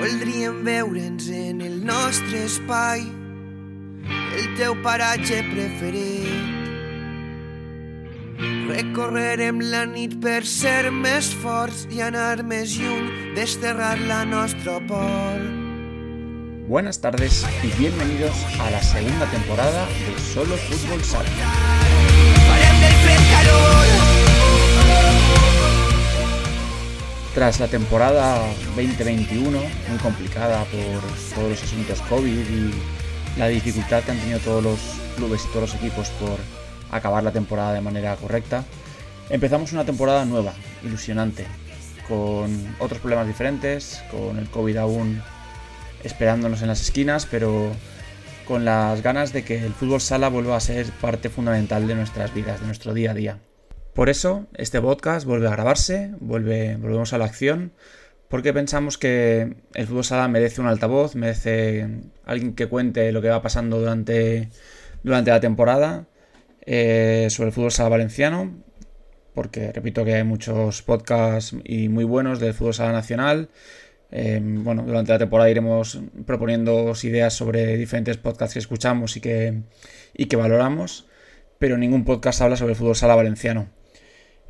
Voldríem veure'ns en el nostre espai, el teu paratge preferit. Recorrerem la nit per ser més forts i anar més lluny, desterrar la nostra por. Buenas tardes y bienvenidos a la segunda temporada de Solo Fútbol Sala. Farem del fred calor, Tras la temporada 2021, muy complicada por todos los asuntos COVID y la dificultad que han tenido todos los clubes y todos los equipos por acabar la temporada de manera correcta, empezamos una temporada nueva, ilusionante, con otros problemas diferentes, con el COVID aún esperándonos en las esquinas, pero con las ganas de que el fútbol sala vuelva a ser parte fundamental de nuestras vidas, de nuestro día a día. Por eso, este podcast vuelve a grabarse, vuelve, volvemos a la acción, porque pensamos que el fútbol sala merece un altavoz, merece alguien que cuente lo que va pasando durante, durante la temporada eh, sobre el fútbol sala valenciano, porque repito que hay muchos podcasts y muy buenos del fútbol sala nacional. Eh, bueno, durante la temporada iremos proponiendo ideas sobre diferentes podcasts que escuchamos y que, y que valoramos, pero ningún podcast habla sobre el fútbol sala valenciano.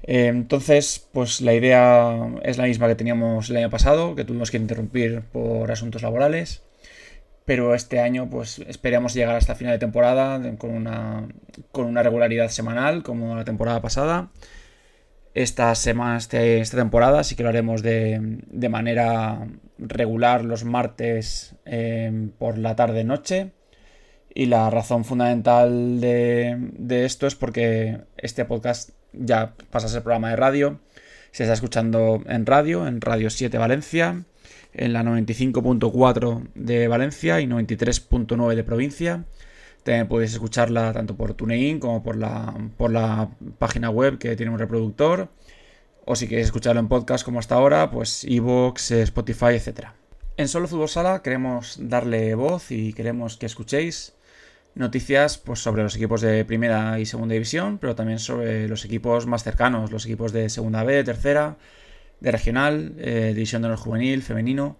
Eh, entonces, pues la idea es la misma que teníamos el año pasado, que tuvimos que interrumpir por asuntos laborales. Pero este año, pues esperamos llegar hasta final de temporada con una, con una regularidad semanal, como la temporada pasada. Esta semana, este- esta temporada sí que lo haremos de, de manera regular los martes eh, por la tarde-noche. Y la razón fundamental de, esto es porque este podcast ya pasa a ser programa de radio. Se está escuchando en radio, en Radio 7 Valencia, en la 95.4 de Valencia y 93.9 de provincia. También podéis escucharla tanto por TuneIn como por la, por la página web que tiene un reproductor. O si queréis escucharlo en podcast como hasta ahora, pues iVoox, eh, Spotify, etc. En Solo Fútbol Sala queremos darle voz y queremos que escuchéis noticias pues, sobre los equipos de primera y segunda división, pero también sobre los equipos más cercanos, los equipos de segunda B, tercera, de regional, eh, división de honor juvenil, femenino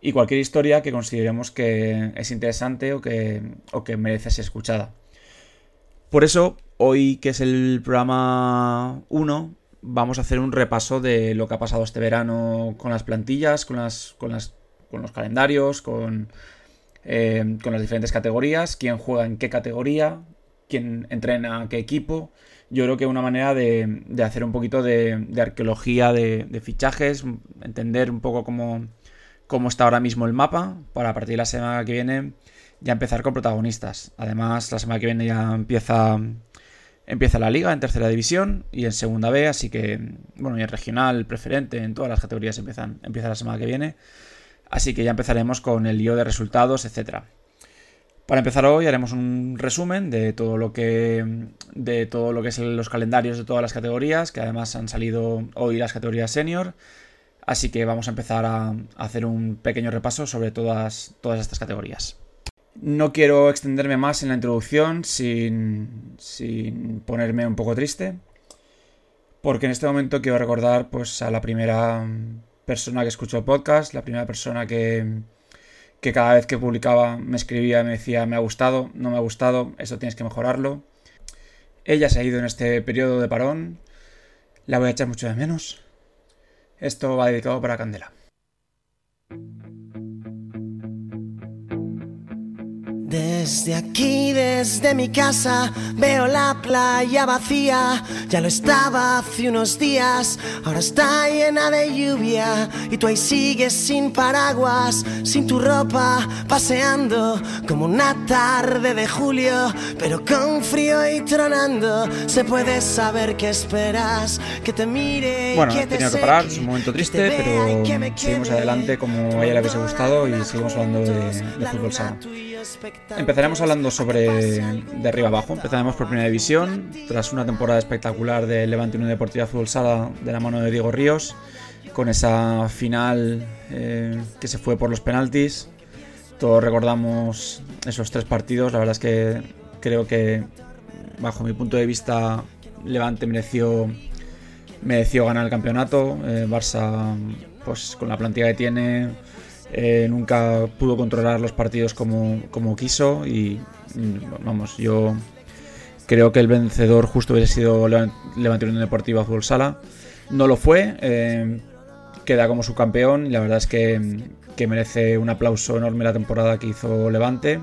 y cualquier historia que consideremos que es interesante o que, o que merece ser escuchada. Por eso, hoy que es el programa 1, vamos a hacer un repaso de lo que ha pasado este verano con las plantillas, con, las, con, las, con los calendarios, con, eh, con las diferentes categorías, quién juega en qué categoría, quién entrena a qué equipo. Yo creo que una manera de, hacer un poquito de, arqueología de, de fichajes, entender un poco cómo, cómo está ahora mismo el mapa, para a partir de la semana que viene ya empezar con protagonistas. Además, la semana que viene ya empieza, empieza la liga en tercera división y en segunda B, así que, bueno, y en regional, preferente, en todas las categorías empiezan, empieza la semana que viene. Así que ya empezaremos con el lío de resultados, etcétera. Para empezar hoy haremos un resumen de todo lo que de todo lo que los calendarios de todas las categorías, que además han salido hoy las categorías senior. Así que vamos a empezar a, a hacer un pequeño repaso sobre todas, todas estas categorías. No quiero extenderme más en la introducción sin, sin ponerme un poco triste, porque en este momento quiero recordar pues, a la primera persona que escuchó el podcast, la primera persona que, que cada vez que publicaba me escribía y me decía me ha gustado, no me ha gustado, esto tienes que mejorarlo. Ella se ha ido en este periodo de parón, la voy a echar mucho de menos. Esto va dedicado para Candela. Desde aquí, desde mi casa, veo la playa vacía. Ya lo estaba hace unos días, ahora está llena de lluvia. Y tú ahí sigues sin paraguas, sin tu ropa, paseando como una tarde de julio. Pero con frío y tronando, se puede saber qué esperas. Que te mire y Bueno, que he te tenido que parar, es un momento triste, pero seguimos adelante como a ella le hubiese gustado y seguimos hablando de, de fútbol sala. Empezaremos hablando sobre de arriba abajo. Empezaremos por Primera División, tras una temporada espectacular de Levante Unión Deportiva Fútbol Sala de la mano de Diego Ríos, con esa final eh, que se fue por los penaltis. Todos recordamos esos tres partidos. La verdad es que creo que, bajo mi punto de vista, Levante mereció, mereció ganar el campeonato. Eh, Barça, pues con la plantilla que tiene, Eh, nunca pudo controlar los partidos como, como quiso y mm, vamos, yo creo que el vencedor justo hubiese sido Levante Unión Deportiva Fútbol Sala. No lo fue, eh, queda como subcampeón y la verdad es que, que merece un aplauso enorme la temporada que hizo Levante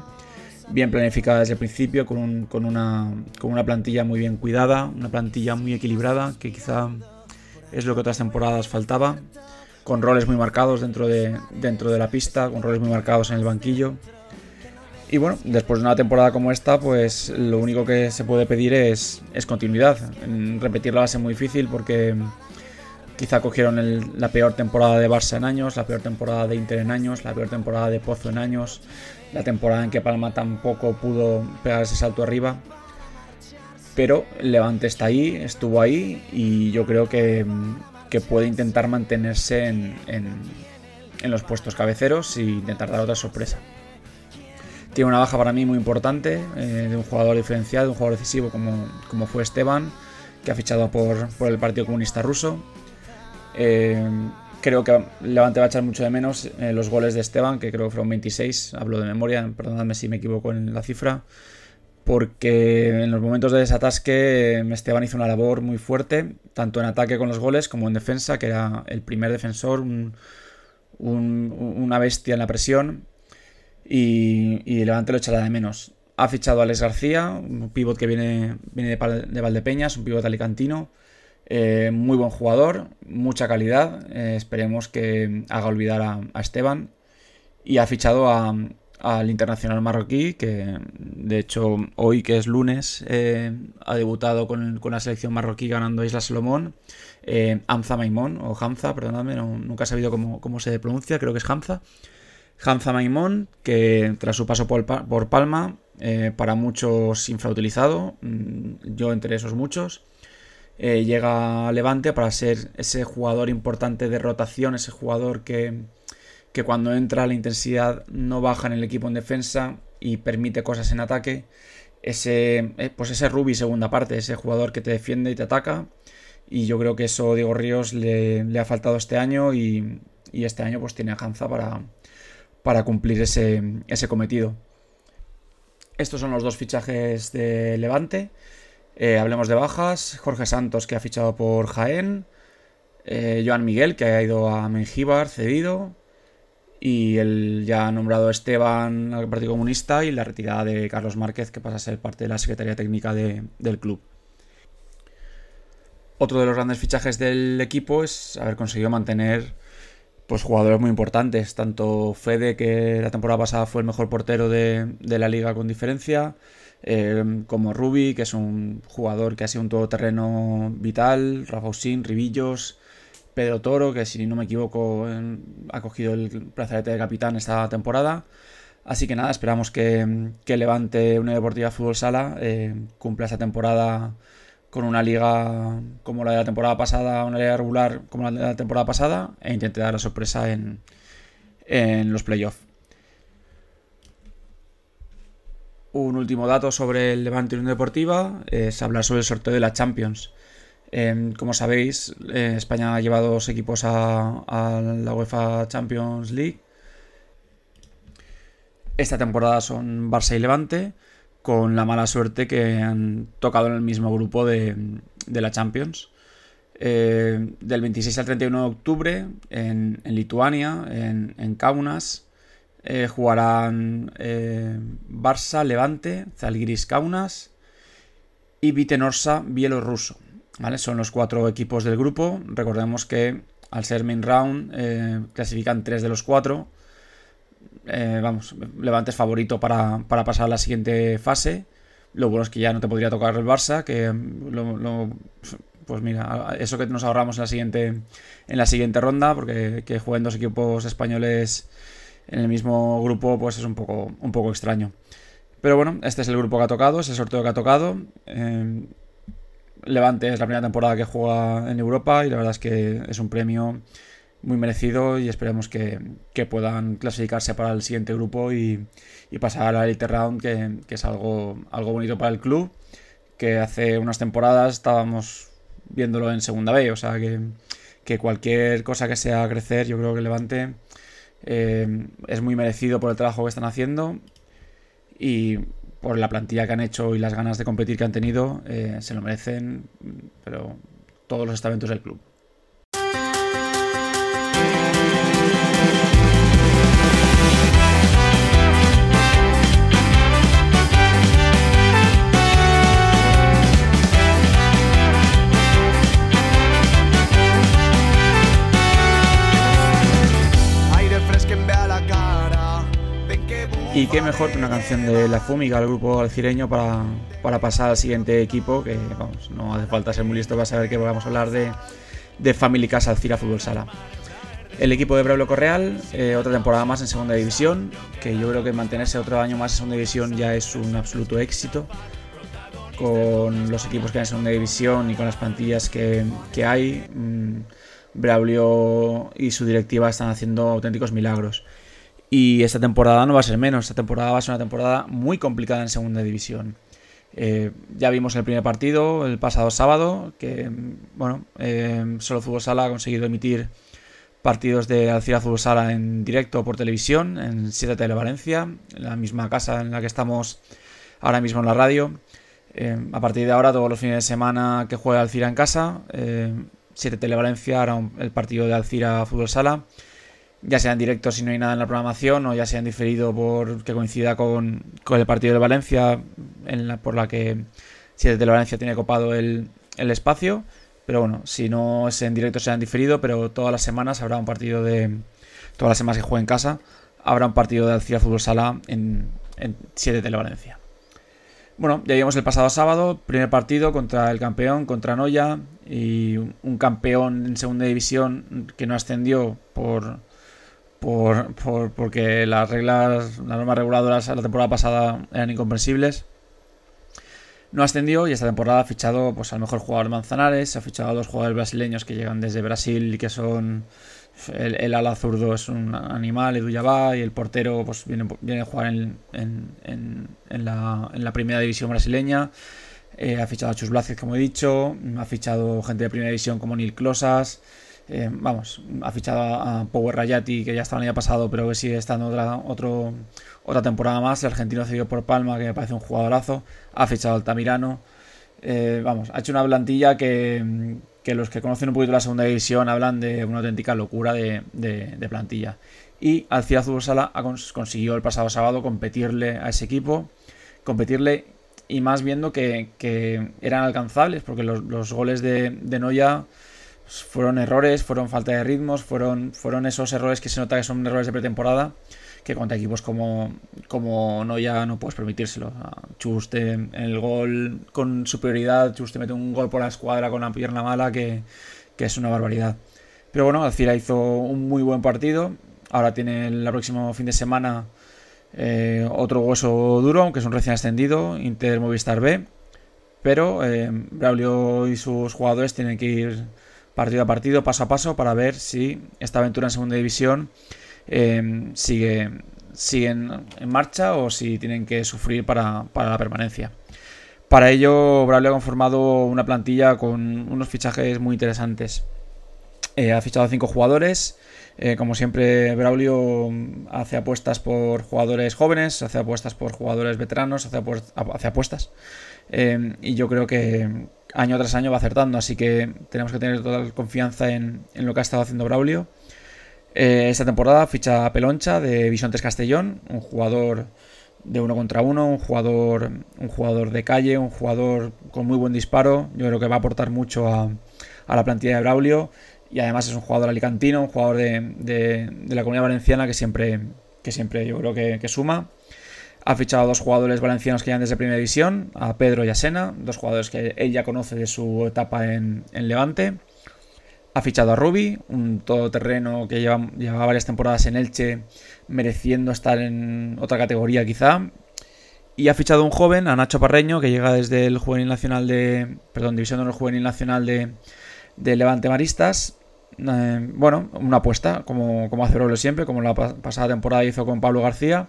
bien planificada desde el principio, con, con, una, con, una, plantilla muy bien cuidada, una plantilla muy equilibrada, que quizá es lo que otras temporadas faltaba, con roles muy marcados dentro de, dentro de la pista, con roles muy marcados en el banquillo. Y bueno, después de una temporada como esta, pues lo único que se puede pedir es, es continuidad. Repetirla va a ser muy difícil porque quizá cogieron la peor temporada de Barça en años, la peor temporada de Inter en años, la peor temporada de Pozo en años, la temporada en que Palma tampoco pudo pegar ese salto arriba. Pero Levante está ahí, estuvo ahí y yo creo que, puede intentar mantenerse en, los puestos cabeceros e intentar dar otra sorpresa. Tiene una baja para mí muy importante eh, de un jugador diferencial, de un jugador decisivo como, como fue Esteban, que ha fichado por, por el Partido Comunista Ruso. Eh, creo que Levante va a echar mucho de menos eh, los goles de Esteban, que creo que fueron 26, hablo de memoria, perdonadme si me equivoco en la cifra, porque en los momentos de desatasque eh, Esteban hizo una labor muy fuerte, tanto en ataque con los goles como en defensa, que era el primer defensor, una bestia en la presión, y, Levante lo echará de menos. Ha fichado a Alex García, un pivot que viene, viene de, de Valdepeñas, un pivot alicantino, eh, muy buen jugador, mucha calidad. Eh, esperemos que haga olvidar a, Esteban. Y ha fichado al internacional marroquí, que de hecho hoy, que es lunes, eh, ha debutado con, la selección marroquí ganando Isla Salomón. Hamza Maimón, o Hamza, perdóname, nunca he sabido cómo, cómo, se pronuncia, creo que es Hamza. Hamza Maimón, que tras su paso por, por Palma, para muchos infrautilizado, mm, yo entre esos muchos. Eh, llega a Levante para ser ese jugador importante de rotación, ese jugador que, cuando entra la intensidad no baja en el equipo en defensa y permite cosas en ataque. Ese, eh, pues ese Ruby segunda parte, ese jugador que te defiende y te ataca. Y yo creo que eso Diego Ríos le, ha faltado este año y, este año pues tiene a para, para cumplir ese, ese cometido. Estos son los dos fichajes de Levante. Eh, hablemos de bajas. Jorge Santos, que ha fichado por Jaén. Eh, Joan Miguel, que ha ido a Mengíbar, cedido. Y el ya nombrado Esteban al Partido Comunista y la retirada de Carlos Márquez, que pasa a ser parte de la Secretaría Técnica del club. Otro de los grandes fichajes del equipo es haber conseguido mantener pues, jugadores muy importantes. Tanto Fede, que la temporada pasada fue el mejor portero de, de la liga con diferencia. Em, como Ruby, que es un jugador que ha sido un todoterreno vital, Rafa Ribillos, Pedro Toro, que si no me equivoco ha cogido el brazalete de capitán esta temporada. Así que nada, esperamos que, Levante Unión Deportiva Fútbol Sala eh, cumpla esta temporada con una liga como la de la temporada pasada, una liga regular como la de la temporada pasada, e intente dar la sorpresa en, en los playoffs. Un último dato sobre el Levante Unión Deportiva es hablar sobre el sorteo de la Champions. Em, como sabéis, eh, España ha llevado dos equipos a, la UEFA Champions League. Esta temporada son Barça y Levante, con la mala suerte que han tocado en el mismo grupo de, la Champions. Eh, del 26 al 31 de octubre en, Lituania, en, Kaunas, eh, jugarán Barça, Levante, Zalgiris Kaunas y Vitenorsa bielorruso. Son los cuatro equipos del grupo. Recordemos que al ser main round eh, clasifican tres de los cuatro. vamos, Levante es favorito para, pasar a la siguiente fase. Lo bueno es que ya no te podría tocar el Barça, que pues mira, eso que nos ahorramos en la siguiente, en la siguiente ronda, porque que jueguen dos equipos españoles en el mismo grupo, pues es un poco, un poco extraño. Pero bueno, este es el grupo que ha tocado, es el sorteo que ha tocado. Eh, Levante es la primera temporada que juega en Europa y la verdad es que es un premio muy merecido y esperemos que, puedan clasificarse para el siguiente grupo y, pasar a la Elite Round, que, es algo, algo bonito para el club, que hace unas temporadas estábamos viéndolo en segunda B, o sea que, que cualquier cosa que sea crecer, yo creo que Levante Eh, es muy merecido por el trabajo que están haciendo y por la plantilla que han hecho y las ganas de competir que han tenido, eh, se lo merecen, pero todos los estamentos del club. Y qué mejor que una canción de La Fúmiga, el grupo alcireño, para, para, pasar al siguiente equipo, que vamos, no hace falta ser muy listo para saber que vamos a hablar de, de Family Casa Alcira Fútbol Sala. El equipo de Braulio Correal, eh, otra temporada más en segunda división, que yo creo que mantenerse otro año más en segunda división ya es un absoluto éxito. Con los equipos que hay en segunda división y con las plantillas que, que hay, mmm, Braulio y su directiva están haciendo auténticos milagros. Y esta temporada no va a ser menos, esta temporada va a ser una temporada muy complicada en segunda división. Eh, ya vimos el primer partido el pasado sábado, que bueno, eh, solo Fútbol Sala ha conseguido emitir partidos de Alcira Fútbol Sala en directo por televisión, en 7 Tele Valencia, en la misma casa en la que estamos ahora mismo en la radio. Eh, a partir de ahora, todos los fines de semana que juega Alcira en casa, 7 Tele Valencia el partido de Alcira Fútbol Sala ya sea en directo si no hay nada en la programación o ya sea en diferido por que coincida con, el partido de Valencia en la, por la que si de Valencia tiene copado el, espacio. Pero bueno si no es en directo será en diferido pero todas las semanas habrá un partido de todas las semanas que juegue en casa habrá un partido de Alcira Fútbol Sala en, en 7 de Valencia. Bueno, ya vimos el pasado sábado, primer partido contra el campeón, contra Noya, y un campeón en segunda división que no ascendió por, por, por, porque las reglas, las normas reguladoras la temporada pasada eran incomprensibles. No ascendió y esta temporada ha fichado pues, al mejor jugador de Manzanares, ha fichado a dos jugadores brasileños que llegan desde Brasil y que son... El, ala zurdo es un animal, Edu Yabá, y el portero pues, viene, viene a jugar en, en, en, la, en la primera división brasileña. Eh, ha fichado a Chus Blázquez, como he dicho, ha fichado gente de primera división como Nil Closas. Eh, vamos, ha fichado a, Power Rayati, que ya estaba el año pasado, pero que sigue estando otra, otro, otra temporada más. El argentino cedido por Palma, que me parece un jugadorazo. Ha fichado al Altamirano. Eh, vamos, ha hecho una plantilla que, los que conocen un poquito la segunda división hablan de una auténtica locura de, plantilla. Y Fútbol Sala consiguió el pasado sábado competirle a ese equipo, competirle y más viendo que, eran alcanzables, porque los, goles de, de Noya fueron errores, fueron falta de ritmos, fueron, fueron esos errores que se nota que son errores de pretemporada, que contra equipos como, como no ya no puedes permitírselo. Chuste en el gol con superioridad, Chuste mete un gol por la escuadra con la pierna mala que, es una barbaridad. Pero bueno, Alcira hizo un muy buen partido. Ahora tiene el próximo fin de semana eh, otro hueso duro, aunque es un recién ascendido, Inter Movistar B. Pero eh, Braulio y sus jugadores tienen que ir partido a partido, paso a paso, para ver si esta aventura en segunda división eh, sigue, en, marcha o si tienen que sufrir para, la permanencia. Para ello, Braulio ha conformado una plantilla con unos fichajes muy interesantes. Eh, ha fichado cinco jugadores. Eh, como siempre, Braulio hace apuestas por jugadores jóvenes, hace apuestas por jugadores veteranos, hace, apuestas. y yo creo que, año tras año va acertando, así que tenemos que tener total confianza en, lo que ha estado haciendo Braulio. Eh, esta temporada ficha a Peloncha de Bisontes Castellón, un jugador de uno contra uno, un jugador, un jugador de calle, un jugador con muy buen disparo. Yo creo que va a aportar mucho a, la plantilla de Braulio y además es un jugador alicantino, un jugador de, la comunidad valenciana que siempre, que siempre yo creo que suma. Ha fichado a dos jugadores valencianos que llegan desde Primera División, a Pedro y a Sena, dos jugadores que él ya conoce de su etapa en, Levante. Ha fichado a Rubi, un todoterreno que lleva, varias temporadas en Elche, mereciendo estar en otra categoría quizá. Y ha fichado a un joven, a Nacho Parreño, que llega desde el Juvenil Nacional de. Perdón, División de Juvenil Nacional de, Levante Maristas. Eh, bueno, una apuesta, como, hace Robles siempre, como la pasada temporada hizo con Pablo García.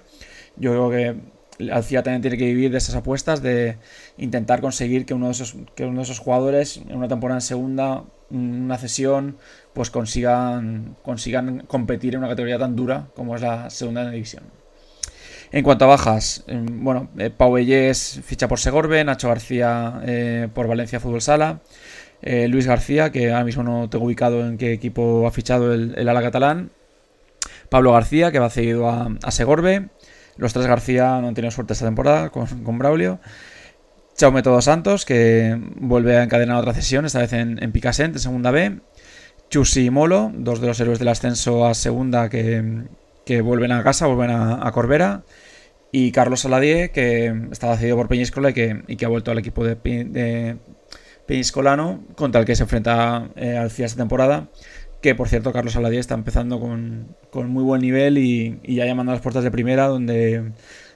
Yo creo que Alcira también tiene que vivir de esas apuestas, de intentar conseguir que uno de esos, que uno de esos jugadores en una temporada en segunda una cesión, pues consigan, consigan competir en una categoría tan dura como es la segunda división. En cuanto a bajas, em, bueno, eh, Pau Bellés ficha por Segorbe, Nacho García eh, por Valencia Fútbol Sala, eh, Luis García, que ahora mismo no tengo ubicado en qué equipo ha fichado el, ala catalán, Pablo García, que va cedido a, Segorbe, los tres García no han tenido suerte esta temporada con, con Braulio, Chaume Todos Santos, que vuelve a encadenar otra cesión, esta vez en, en Picassent, en segunda B, Chusi y Molo, dos de los héroes del ascenso a segunda que, que vuelven a casa, vuelven a, Corbera. Y Carlos Saladier, que estaba cedido por Peñíscola y que, y que ha vuelto al equipo de, de contra el que se enfrenta al final de temporada. Que por cierto, Carlos Saladier está empezando con, muy buen nivel y, ya llamando a las puertas de primera, donde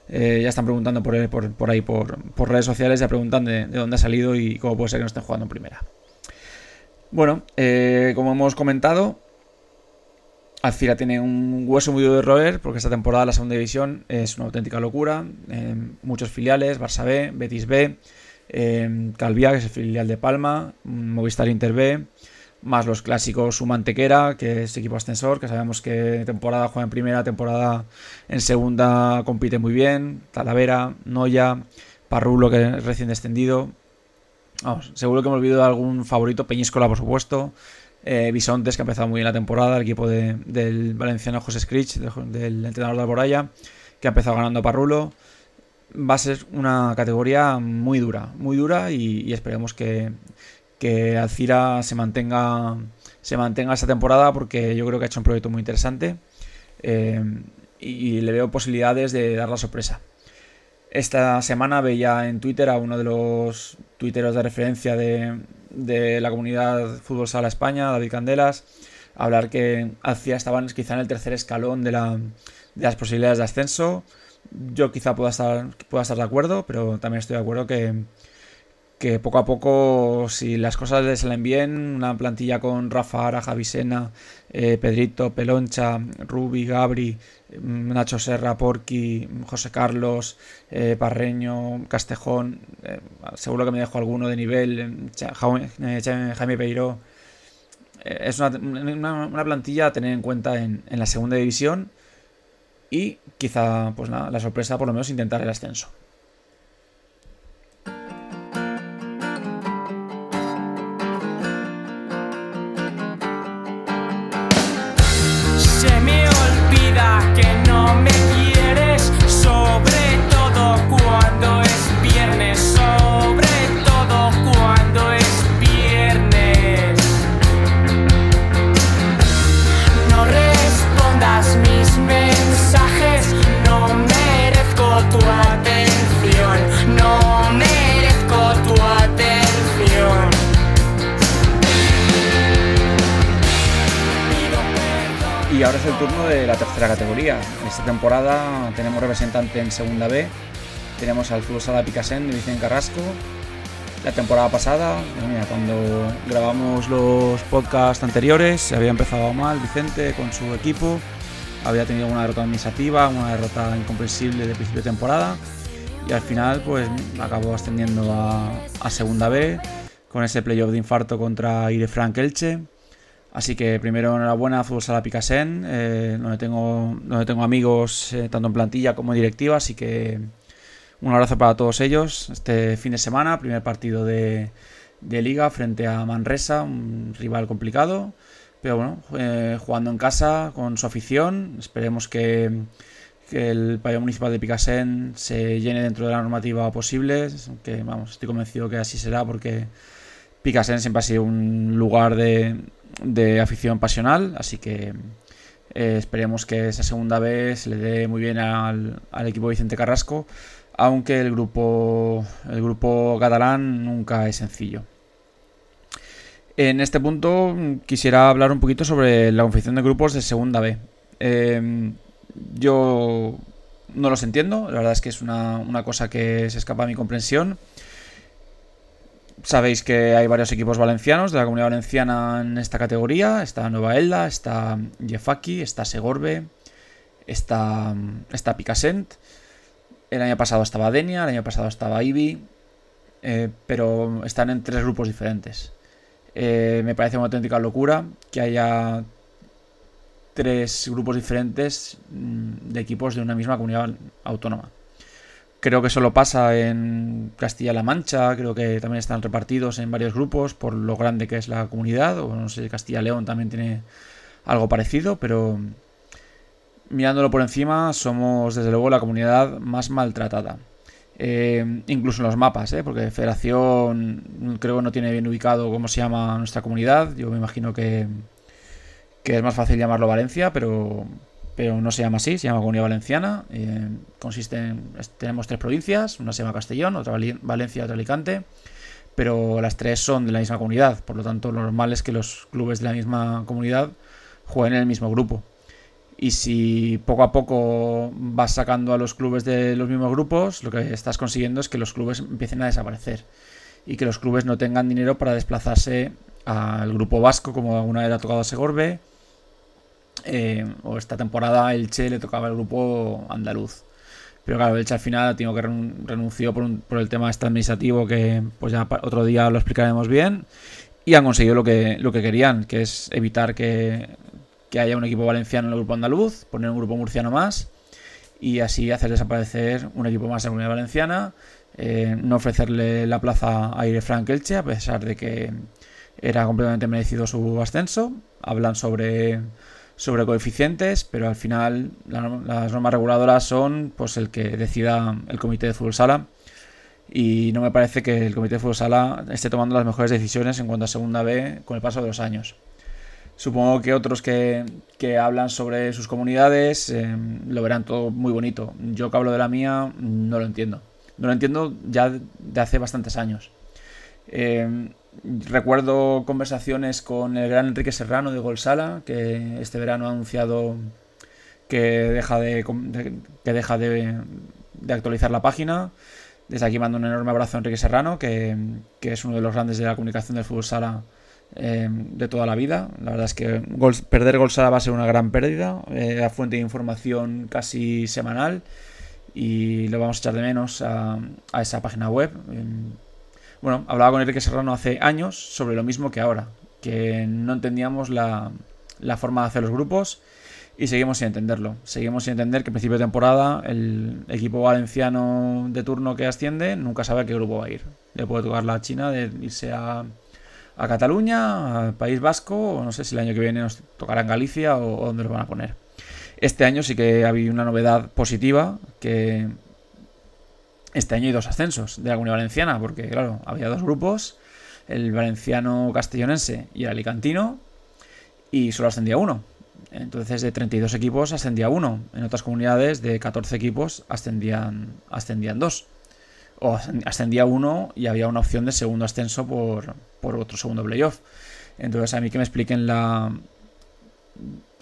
eh, ya están preguntando por, por, ahí, por, redes sociales, ya preguntan de, dónde ha salido y cómo puede ser que no estén jugando en primera. Bueno, eh, como hemos comentado, Alcira tiene un hueso muy duro de roer porque esta temporada la segunda división es una auténtica locura. muchos filiales, Barça B, Betis B, eh, Calvía, que es el filial de Palma, Movistar Inter B, más los clásicos Humantequera, que es equipo ascensor, que sabemos que temporada juega en primera, temporada en segunda compite muy bien, Talavera, Noya, Parrulo, que es recién descendido. Vamos, seguro que me olvido de algún favorito, Peñíscola, por supuesto. Eh, Bisontes, que ha empezado muy bien la temporada, el equipo del valenciano José Scritch, del, entrenador de Alboraya, que ha empezado ganando a Parrulo. Va a ser una categoría muy dura, muy dura y, esperemos que, que Alcira se mantenga, se mantenga esta temporada porque yo creo que ha hecho un proyecto muy interesante eh, y le veo posibilidades de dar la sorpresa. Esta semana veía en Twitter a uno de los tuiteros de referencia de, la comunidad Fútbol Sala España, David Candelas, hablar que hacía estaban quizá en el tercer escalón de, la, de las posibilidades de ascenso. Yo quizá pueda estar, pueda estar de acuerdo, pero también estoy de acuerdo que, que poco a poco, si las cosas les salen bien, una plantilla con Rafa Ara, Javisena, eh, Pedrito, Peloncha, Rubi, Gabri, mm, Nacho Serra, Porqui, José Carlos, eh, Parreño, Castejón, eh, seguro que me dejo alguno de nivel, Jaime Peiro. es una, plantilla a tener en cuenta en, la segunda división y quizá pues la sorpresa por lo menos intentar el ascenso. Y ahora es el turno de la tercera categoría. Esta temporada tenemos representante en Segunda B. Tenemos al Fútbol Sala Picasen de Vicente Carrasco. La temporada pasada, cuando grabamos los podcasts anteriores, se había empezado mal Vicente con su equipo. Había tenido una derrota administrativa, una derrota incomprensible de principio de temporada. Y al final, pues acabó ascendiendo a, a Segunda B con ese playoff de infarto contra Ire Frank Elche Así que primero enhorabuena a Fútbol Sala Picasen, eh, donde, tengo, tengo amigos eh, tanto en plantilla como en directiva, así que un abrazo para todos ellos. Este fin de semana, primer partido de, liga frente a Manresa, un rival complicado, pero bueno, eh, jugando en casa con su afición, esperemos que, el pabellón municipal de Picasen se llene dentro de la normativa posible, que vamos, estoy convencido que así será porque Picasen siempre ha sido un lugar de de afición pasional, así que eh, esperemos que esa segunda vez le dé muy bien al, equipo Vicente Carrasco, aunque el grupo, el grupo catalán nunca es sencillo. En este punto quisiera hablar un poquito sobre la confección de grupos de segunda B. Em, yo no los entiendo, la verdad es que es una, una cosa que se escapa a mi comprensión. Sabéis que hay varios equipos valencianos de la comunidad valenciana en esta categoría. Está Nueva Elda, está Jefaki, está Segorbe, está, está Picassent. El año pasado estaba Denia, el año pasado estaba Ibi. Eh, pero están en tres grupos diferentes. Eh, me parece una auténtica locura que haya tres grupos diferentes mm, de equipos de una misma comunidad autónoma. Creo que solo pasa en Castilla-La Mancha, creo que también están repartidos en varios grupos por lo grande que es la comunidad, o no sé, Castilla-León también tiene algo parecido, pero mirándolo por encima somos desde luego la comunidad más maltratada. Eh, incluso en los mapas, ¿eh? porque Federación creo que no tiene bien ubicado cómo se llama nuestra comunidad, yo me imagino que, que es más fácil llamarlo Valencia, pero, pero no se llama así, se llama Comunidad Valenciana. Eh, consiste en, tenemos tres provincias, una se llama Castellón, otra Valencia, otra Alicante, pero las tres son de la misma comunidad, por lo tanto lo normal es que los clubes de la misma comunidad jueguen en el mismo grupo. Y si poco a poco vas sacando a los clubes de los mismos grupos, lo que estás consiguiendo es que los clubes empiecen a desaparecer y que los clubes no tengan dinero para desplazarse al grupo vasco, como alguna vez ha tocado a Segorbe, eh, o esta temporada el Che le tocaba el grupo andaluz. Pero claro, el Che al final tengo que renunció por, el tema este administrativo que pues ya otro día lo explicaremos bien. Y han conseguido lo que, lo que querían, que es evitar que, que haya un equipo valenciano en el grupo andaluz, poner un grupo murciano más y así hacer desaparecer un equipo más en la comunidad valenciana, eh, no ofrecerle la plaza a Aire Frank Elche, a pesar de que era completamente merecido su ascenso. Hablan sobre sobre coeficientes, pero al final las normas reguladoras son pues el que decida el comité de fútbol sala y no me parece que el comité de fútbol sala esté tomando las mejores decisiones en cuanto a segunda B con el paso de los años. Supongo que otros que, hablan sobre sus comunidades eh, lo verán todo muy bonito. Yo que hablo de la mía no lo entiendo. No lo entiendo ya de hace bastantes años. Eh, recuerdo conversaciones con el gran Enrique Serrano de Golsala, que este verano ha anunciado que deja de, que deja de, actualizar la página. Desde aquí mando un enorme abrazo a Enrique Serrano, que, es uno de los grandes de la comunicación del fútbol sala eh, de toda la vida. La verdad es que perder Golsala va a ser una gran pérdida, eh, fuente de información casi semanal y lo vamos a echar de menos a, a esa página web. Bueno, hablaba con Enrique Serrano hace años sobre lo mismo que ahora, que no entendíamos la, forma de hacer los grupos y seguimos sin entenderlo. Seguimos sin entender que a principio de temporada el equipo valenciano de turno que asciende nunca sabe a qué grupo va a ir. Le puede tocar la China de irse a, Cataluña, al País Vasco, o no sé si el año que viene nos tocará en Galicia o, dónde lo van a poner. Este año sí que ha habido una novedad positiva que este año hay dos ascensos de la Comunidad Valenciana, porque claro, había dos grupos, el valenciano castellonense y el alicantino, y solo ascendía uno. Entonces de 32 equipos ascendía uno. En otras comunidades de 14 equipos ascendían, ascendían dos. O ascendía uno y había una opción de segundo ascenso por, por otro segundo playoff. Entonces a mí que me expliquen la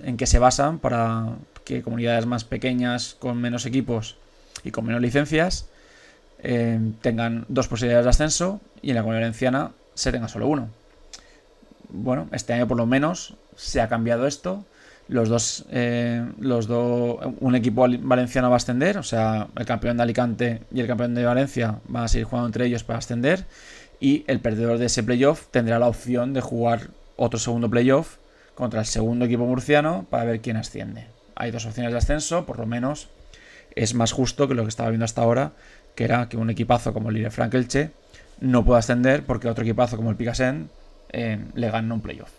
en qué se basan para que comunidades más pequeñas con menos equipos y con menos licencias eh, tengan dos posibilidades de ascenso y en la comunidad valenciana se tenga solo uno. Bueno, este año por lo menos se ha cambiado esto. Los dos, eh, los dos, un equipo valenciano va a ascender, o sea, el campeón de Alicante y el campeón de Valencia van a seguir jugando entre ellos para ascender. Y el perdedor de ese playoff tendrá la opción de jugar otro segundo playoff contra el segundo equipo murciano para ver quién asciende. Hay dos opciones de ascenso, por lo menos es más justo que lo que estaba viendo hasta ahora, que era que un equipazo como el Lille Frankelche no puede ascender porque otro equipazo como el Picasen eh, le gana un playoff.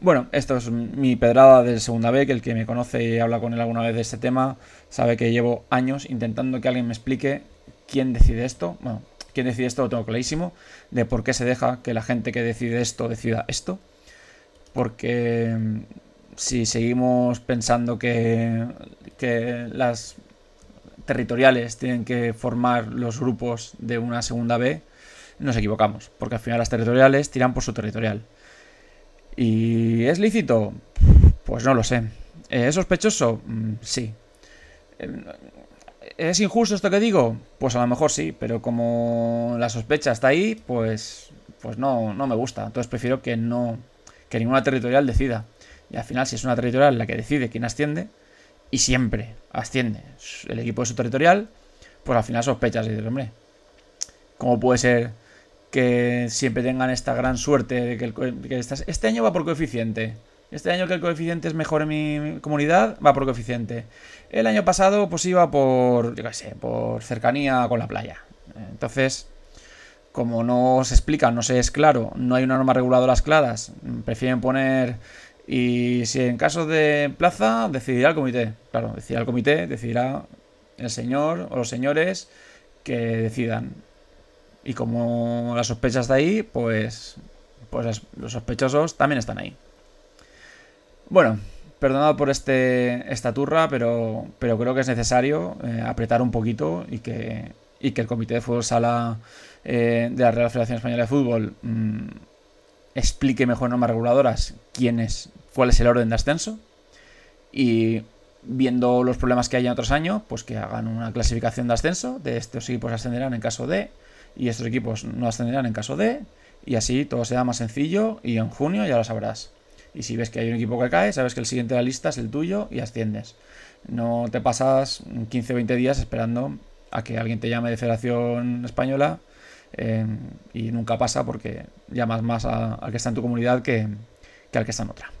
Bueno, esto es mi pedrada de segunda B, que el que me conoce y habla con él alguna vez de este tema sabe que llevo años intentando que alguien me explique quién decide esto. Bueno, quién decide esto lo tengo clarísimo, de por qué se deja que la gente que decide esto decida esto. Porque mm, si seguimos pensando que, que las territoriales tienen que formar los grupos de una segunda B, nos equivocamos, porque al final las territoriales tiran por su territorial. ¿Y es lícito? Pues no lo sé. ¿Es sospechoso? Mm, sí. ¿Es injusto esto que digo? Pues a lo mejor sí, pero como la sospecha está ahí, pues, pues no, no me gusta. Entonces prefiero que no que ninguna territorial decida. Y al final, si es una territorial la que decide quién asciende, y siempre asciende el equipo de su territorial, pues al final sospechas y dices, hombre, ¿cómo puede ser que siempre tengan esta gran suerte de que, el, este año va por coeficiente. Este año que el coeficiente es mejor en mi comunidad, va por coeficiente. El año pasado, pues iba por, yo qué sé, por cercanía con la playa. Entonces, como no se explica, no se es claro, no hay una norma reguladora claras, prefieren poner. Y si en caso de plaza, decidirá el comité. Claro, decidirá el comité, decidirá el señor o los señores que decidan. Y como las sospechas de ahí, pues, pues los sospechosos también están ahí. Bueno, perdonad por este, esta turra, pero, pero creo que es necesario eh, apretar un poquito y que, y que el Comité de Fútbol Sala eh, de la Real Federación Española de Fútbol mm, explique mejor normas reguladoras quién es, cuál es el orden de ascenso y viendo los problemas que hay en otros años, pues que hagan una clasificación de ascenso, de estos equipos ascenderán en caso de, y estos equipos no ascenderán en caso de, y así todo sea más sencillo y en junio ya lo sabrás. Y si ves que hay un equipo que cae, sabes que el siguiente de la lista es el tuyo y asciendes. No te pasas 15 o 20 días esperando a que alguien te llame de Federación Española eh, y nunca pasa porque llamas más al que está en tu comunidad que, al que está en otra.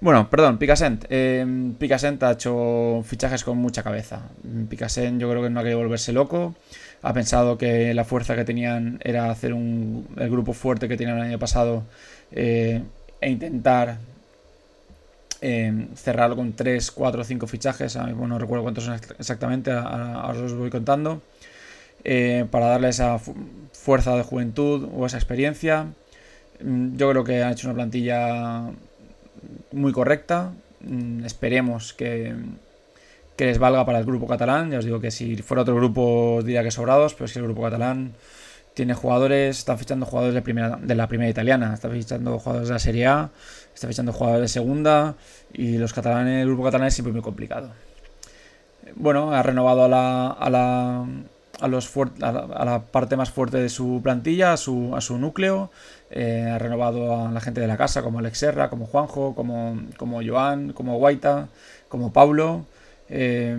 Bueno, perdón, Picasent. Eh, Picasent ha hecho fichajes con mucha cabeza. Picasent yo creo que no ha querido volverse loco. Ha pensado que la fuerza que tenían era hacer un, el grupo fuerte que tenían el año pasado eh, e intentar eh, cerrarlo con 3, 4, 5 fichajes, no recuerdo cuántos son exactamente, ahora os voy contando, eh, para darle esa fuerza de juventud o esa experiencia. Mm, yo creo que han hecho una plantilla muy correcta, mm, esperemos que, que les valga para el grupo catalán, ya os digo que si fuera otro grupo diría que sobrados, pero es que el grupo catalán tiene jugadores, está fichando jugadores de, primera, de la primera italiana, está fichando jugadores de la Serie A, está fichando jugadores de segunda y los catalanes, el grupo catalán es siempre muy complicado. Bueno, ha renovado a la, a la, a los a la, parte más fuerte de su plantilla, a su, a su núcleo. Eh, ha renovado a la gente de la casa, como Alex Serra, como Juanjo, como, como Joan, como Guaita, como Pablo. Eh,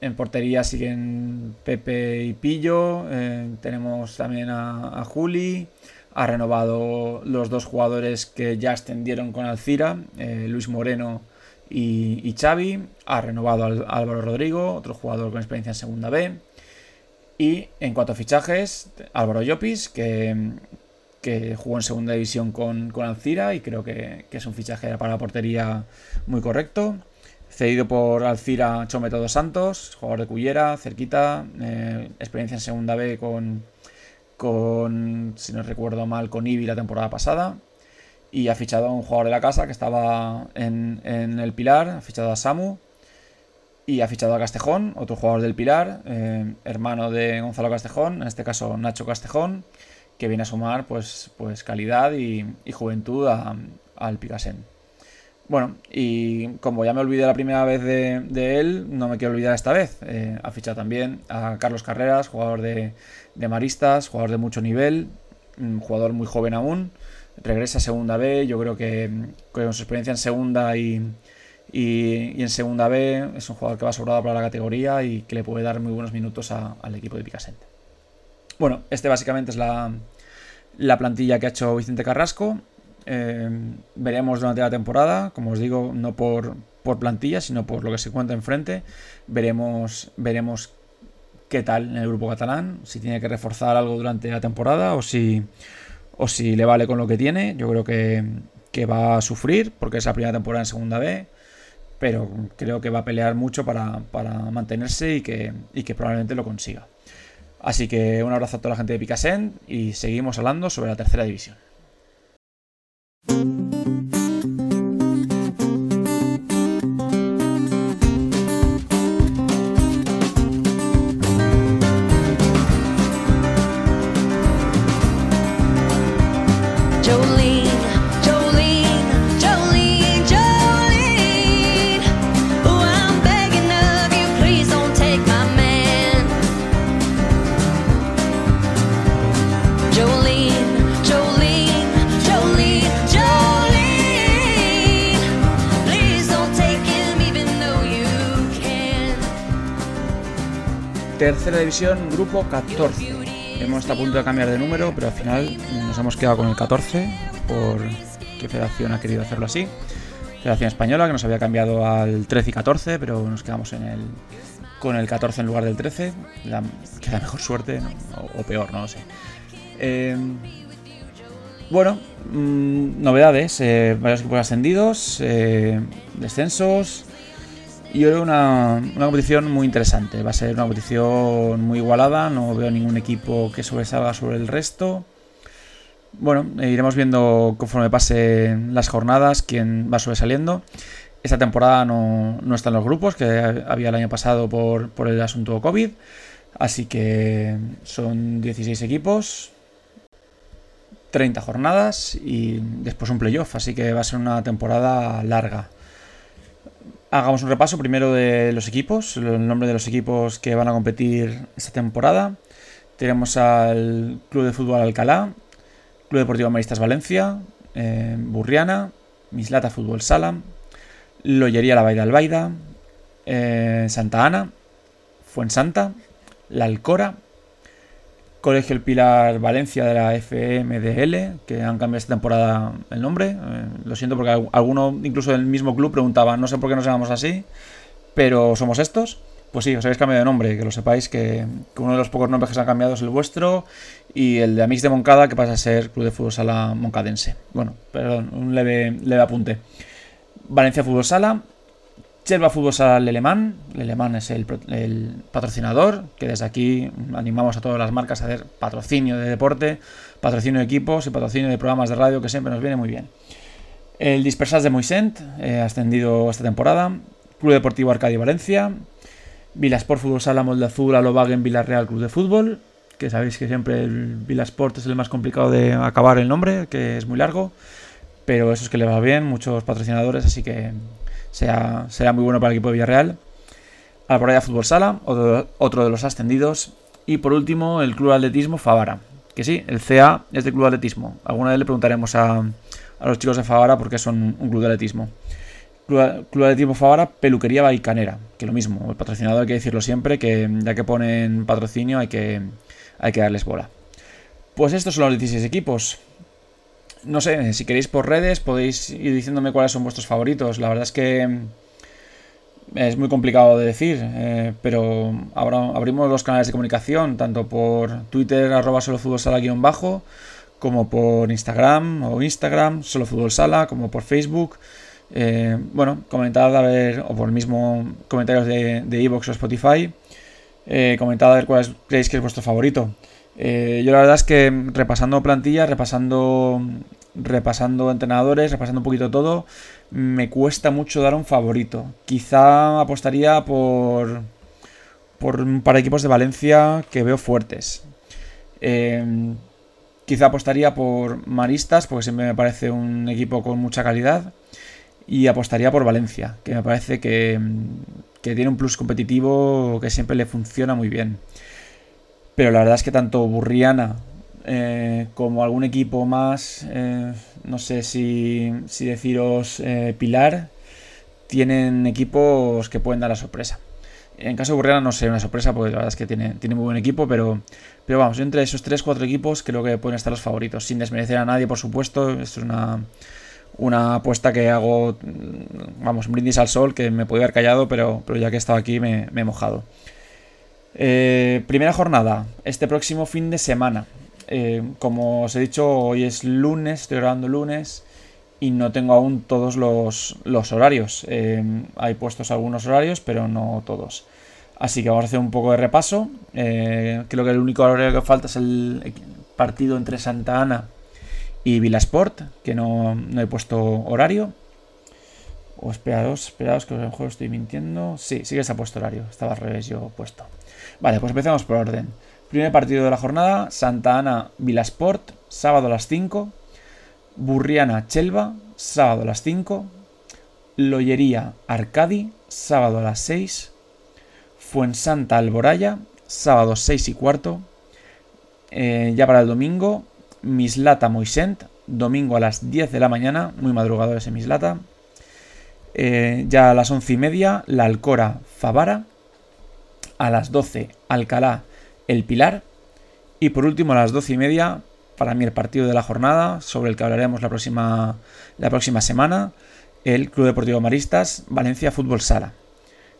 en portería siguen Pepe y Pillo. Eh, tenemos también a, Juli. Ha renovado los dos jugadores que ya extendieron con Alcira, Luis Moreno y, Xavi. Ha renovado a Álvaro Rodrigo, otro jugador con experiencia en Segunda B. Y en cuanto a fichajes, Álvaro Llopis, que, que jugó en Segunda División con, Alcira y creo que, es un fichaje para la portería muy correcto. Cedido por Alcira Chome Todos Santos, jugador de Cullera, cerquita, eh, experiencia en Segunda B con, con, si no recuerdo mal, con Ibi la temporada pasada. Y ha fichado a un jugador de la casa que estaba en, el Pilar, ha fichado a Samu. Y ha fichado a Castejón, otro jugador del Pilar, eh, hermano de Gonzalo Castejón, en este caso Nacho Castejón, que viene a sumar pues, pues calidad y, juventud al Picasen. Bueno, y como ya me olvidé la primera vez de, él, no me quiero olvidar esta vez. Eh, ha fichado también a Carlos Carreras, jugador de, Maristas, jugador de mucho nivel, un jugador muy joven aún. Regresa a Segunda B, yo creo que con su experiencia en Segunda y, en Segunda B es un jugador que va sobrado para la categoría y que le puede dar muy buenos minutos al equipo de Picasente. Bueno, este básicamente es la, la plantilla que ha hecho Vicente Carrasco. Eh, veremos durante la temporada, como os digo, no por, por plantilla, sino por lo que se encuentra enfrente. Veremos, veremos qué tal en el grupo catalán, si tiene que reforzar algo durante la temporada o si, o si le vale con lo que tiene. Yo creo que, va a sufrir porque es la primera temporada en segunda B, pero creo que va a pelear mucho para, mantenerse y que, y que probablemente lo consiga. Así que un abrazo a toda la gente de Picasen y seguimos hablando sobre la tercera división. Tercera división, grupo 14. hemos estado a punto de cambiar de número, pero al final nos hemos quedado con el 14 por qué federación ha querido hacerlo así. Federación Española, que nos había cambiado al 13 y 14, pero nos quedamos en el, con el 14 en lugar del 13. La, queda mejor suerte o, peor, no lo sé. Eh, bueno, mm, novedades, eh, varios equipos ascendidos, eh, descensos, y yo una, una competición muy interesante. Va a ser una competición muy igualada. No veo ningún equipo que sobresalga sobre el resto. Bueno, eh, iremos viendo conforme pasen las jornadas quién va sobresaliendo. Esta temporada no, no están los grupos que había el año pasado por, por el asunto COVID. Así que son 16 equipos, 30 jornadas y después un playoff. Así que va a ser una temporada larga. Hagamos un repaso primero de los equipos, el nombre de los equipos que van a competir esta temporada. Tenemos al Club de Fútbol Alcalá, Club Deportivo Maristas Valencia, eh, Burriana, Mislata Fútbol Sala, Loyería La Baida Albaida, eh, Santa Ana, Fuensanta, La Alcora, Colegio El Pilar Valencia de la FMDL, que han cambiado esta temporada el nombre. Eh, lo siento porque alguno, incluso del mismo club, preguntaba, no sé por qué nos llamamos así, pero somos estos. Pues sí, os habéis cambiado de nombre, que lo sepáis, que, uno de los pocos nombres que se han cambiado es el vuestro y el de Amix de Moncada, que pasa a ser Club de Fútbol Sala Moncadense. Bueno, perdón, un leve, leve apunte. Valencia Fútbol Sala, Chelva Fútbol Sala Lelemán. Lelemán es el, patrocinador, que desde aquí animamos a todas las marcas a hacer patrocinio de deporte, patrocinio de equipos y patrocinio de programas de radio, que siempre nos viene muy bien. El Dispersas de Moisent, eh, ascendido esta temporada. Club Deportivo Arcadia Valencia. Vilasport Fútbol Sala Molde Azul, Alobagen Villarreal Club de Fútbol. Que sabéis que siempre el Vilasport es el más complicado de acabar el nombre, que es muy largo. Pero eso es que le va bien, muchos patrocinadores, así que sea, muy bueno para el equipo de Villarreal. Alboraya Fútbol Sala, otro, de los ascendidos. Y por último, el Club Atletismo Favara. Que sí, el CA es de Club Atletismo. Alguna vez le preguntaremos a, a los chicos de Favara por qué son un club de atletismo. Club, de Atletismo Favara, Peluquería Baicanera. Que lo mismo, el patrocinador hay que decirlo siempre, que ya que ponen patrocinio hay que, hay que darles bola. Pues estos son los 16 equipos no sé, si queréis por redes podéis ir diciéndome cuáles son vuestros favoritos. La verdad es que mm, es muy complicado de decir, eh, pero ahora abrimos los canales de comunicación, tanto por Twitter, arroba solo fútbol sala guion bajo, como por Instagram o Instagram, solo como por Facebook. Eh, bueno, comentad a ver, o por el mismo comentarios de Evox o Spotify, eh, comentad a ver cuál creéis que es vuestro favorito. Eh, yo la verdad es que repasando plantillas, repasando, repasando entrenadores, repasando un poquito todo, me cuesta mucho dar un favorito. Quizá apostaría por, por un par de equipos de Valencia que veo fuertes. Em, quizá apostaría por Maristas, porque siempre me parece un equipo con mucha calidad. Y apostaría por Valencia, que me parece que, que tiene un plus competitivo que siempre le funciona muy bien. Pero la verdad es que tanto Burriana eh, como algún equipo más, eh, no sé si, si deciros eh, Pilar, tienen equipos que pueden dar la sorpresa. En caso de Burriana no sé, una sorpresa, porque la verdad es que tiene, tiene muy buen equipo, pero, pero vamos, entre esos 3-4 equipos creo que pueden estar los favoritos, sin desmerecer a nadie, por supuesto. Esto es una, una apuesta que hago, vamos, brindis al sol, que me podía haber callado, pero, pero ya que he estado aquí me he mojado. Eh, primera jornada, este próximo fin de semana. Eh, como os he dicho, hoy es lunes, estoy grabando lunes y no tengo aún todos los, horarios. Eh, hay puestos algunos horarios, pero no todos. Así que vamos a hacer un poco de repaso. creo que el único horario que falta es el partido entre Santa Ana y Vilasport, que no, no he puesto horario. O esperaos, esperaos que a lo mejor estoy mintiendo. Sí, sí que se ha puesto horario. Estaba al revés yo puesto. Vale, pues empezamos por orden. Primer partido de la jornada, Santa Ana Vilasport, sábado a las 5. Burriana Chelva, sábado a las 5. Loyería Arcadi, sábado a las 6. Fuensanta Alboraya, sábado 6 y cuarto. Eh, ya para el domingo, Mislata Moisent, domingo a las 10 de la mañana, muy madrugado ese Mislata. Eh, ya a las 11 y media, La Alcora Favara a las 12 Alcalá El Pilar Y por último, a las 12 y media, para mí el partido de la jornada, sobre el que hablaremos la próxima, la próxima semana, el Club Deportivo Maristas, Valencia Fútbol Sala.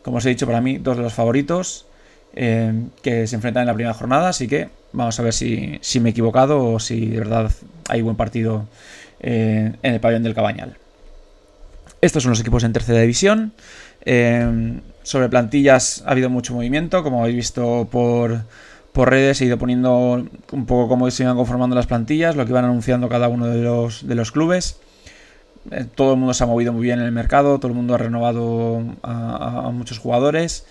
Como os he dicho, para mí, dos de los favoritos eh, que se enfrentan en la primera jornada, así que vamos a ver si, me he equivocado o si de verdad hay buen partido eh, en el pabellón del Cabañal. Estos son los equipos en tercera división. Eh, sobre plantillas ha habido mucho movimiento, como habéis visto por, por redes, he ido poniendo un poco cómo se iban conformando las plantillas, lo que iban anunciando cada uno de los, de los clubes. Eh, todo el mundo se ha movido muy bien en el mercado, todo el mundo ha renovado a, muchos jugadores.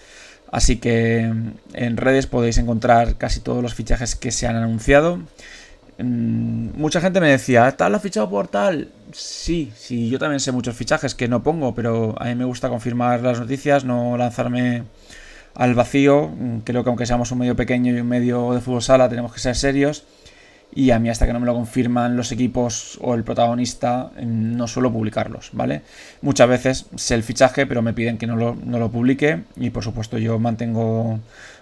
Así que en redes podéis encontrar casi todos los fichajes que se han anunciado. Mm, mucha gente me decía, ¿tal ha fichado por tal? Sí, sí, yo también sé muchos fichajes que no pongo, pero a mí me gusta confirmar las noticias, no lanzarme al vacío. Mm, creo que aunque seamos un medio pequeño y un medio de fútbol sala, tenemos que ser serios y a mí hasta que no me lo confirman los equipos o el protagonista no suelo publicarlos, ¿vale? Muchas veces sé el fichaje, pero me piden que no lo, publique y por supuesto yo mantengo,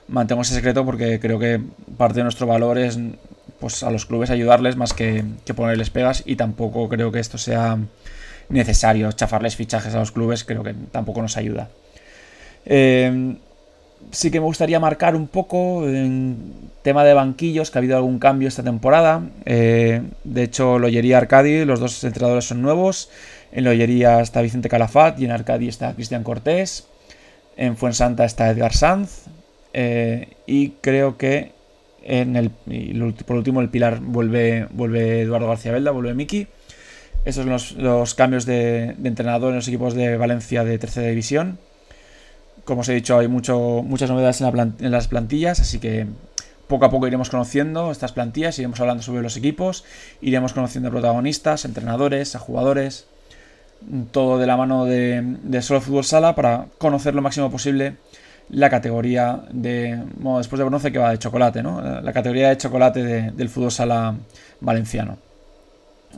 mantengo ese secreto porque creo que parte de nuestro valor es pues, a los clubes ayudarles más que, ponerles pegas y tampoco creo que esto sea necesario, chafarles fichajes a los clubes, creo que tampoco nos ayuda. Eh, sí que me gustaría marcar un poco en tema de banquillos, que ha habido algún cambio esta temporada. Eh, de hecho, Loyería Arcadi, los dos entrenadores son nuevos. En Loyería está Vicente Calafat y en Arcadi está Cristian Cortés. En Fuensanta está Edgar Sanz. Eh, y creo que en el, por último el Pilar vuelve, vuelve Eduardo García Belda, vuelve Miki. Esos son los, cambios de, entrenador en los equipos de Valencia de tercera división como os he dicho, hay mucho, muchas novedades en, las plantillas, así que poco a poco iremos conociendo estas plantillas, iremos hablando sobre los equipos, iremos conociendo a protagonistas, entrenadores, a jugadores, todo de la mano de, Solo Fútbol Sala para conocer lo máximo posible la categoría de, bueno, después de conocer que va de chocolate, ¿no? La categoría de chocolate del fútbol sala valenciano.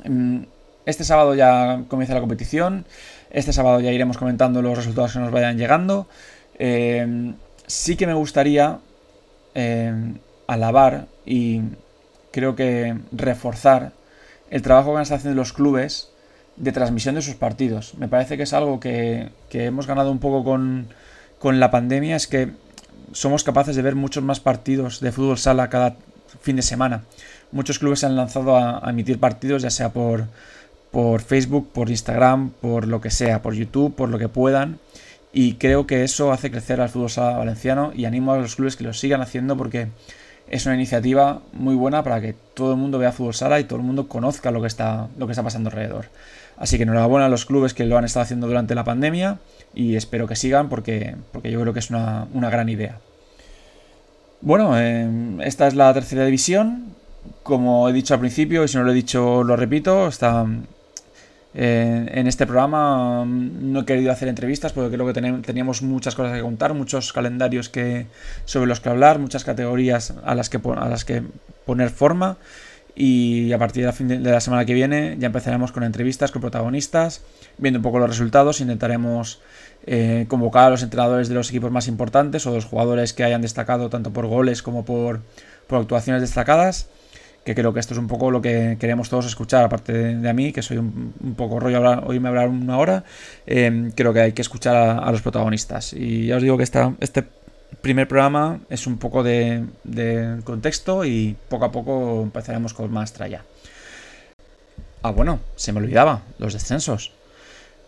Mm, este sábado ya comienza la competición, este sábado ya iremos comentando los resultados que nos vayan llegando. Eh, sí que me gustaría eh, alabar y creo que reforzar el trabajo que están haciendo los clubes de transmisión de sus partidos. Me parece que es algo que, hemos ganado un poco con, la pandemia, es que somos capaces de ver muchos más partidos de fútbol sala cada fin de semana. Muchos clubes se han lanzado a, emitir partidos, ya sea por, por Facebook, por Instagram, por lo que sea, por YouTube, por lo que puedan. Y creo que eso hace crecer al fútbol sala valenciano y animo a los clubes que lo sigan haciendo porque es una iniciativa muy buena para que todo el mundo vea fútbol sala y todo el mundo conozca lo que está, lo que está pasando alrededor. Así que enhorabuena a los clubes que lo han estado haciendo durante la pandemia y espero que sigan porque, porque yo creo que es una, gran idea. Bueno, em, esta es la tercera división. Como he dicho al principio, y si no lo he dicho lo repito, está en este programa mm, no he querido hacer entrevistas porque creo que teníamos muchas cosas que contar, muchos calendarios que, sobre los que hablar, muchas categorías a las que, poner forma. Y a partir de la, fin de la semana que viene ya empezaremos con entrevistas con protagonistas, viendo un poco los resultados, intentaremos eh, convocar a los entrenadores de los equipos más importantes o los jugadores que hayan destacado tanto por goles como por actuaciones destacadas que creo que esto es un poco lo que queremos todos escuchar, aparte de, a mí, que soy un, poco rollo hablar, oírme hablar una hora, eh, creo que hay que escuchar a, los protagonistas. Y ya os digo que esta, este primer programa es un poco de, contexto y poco a poco empezaremos con más tralla. Ah, bueno, se me olvidaba, los descensos.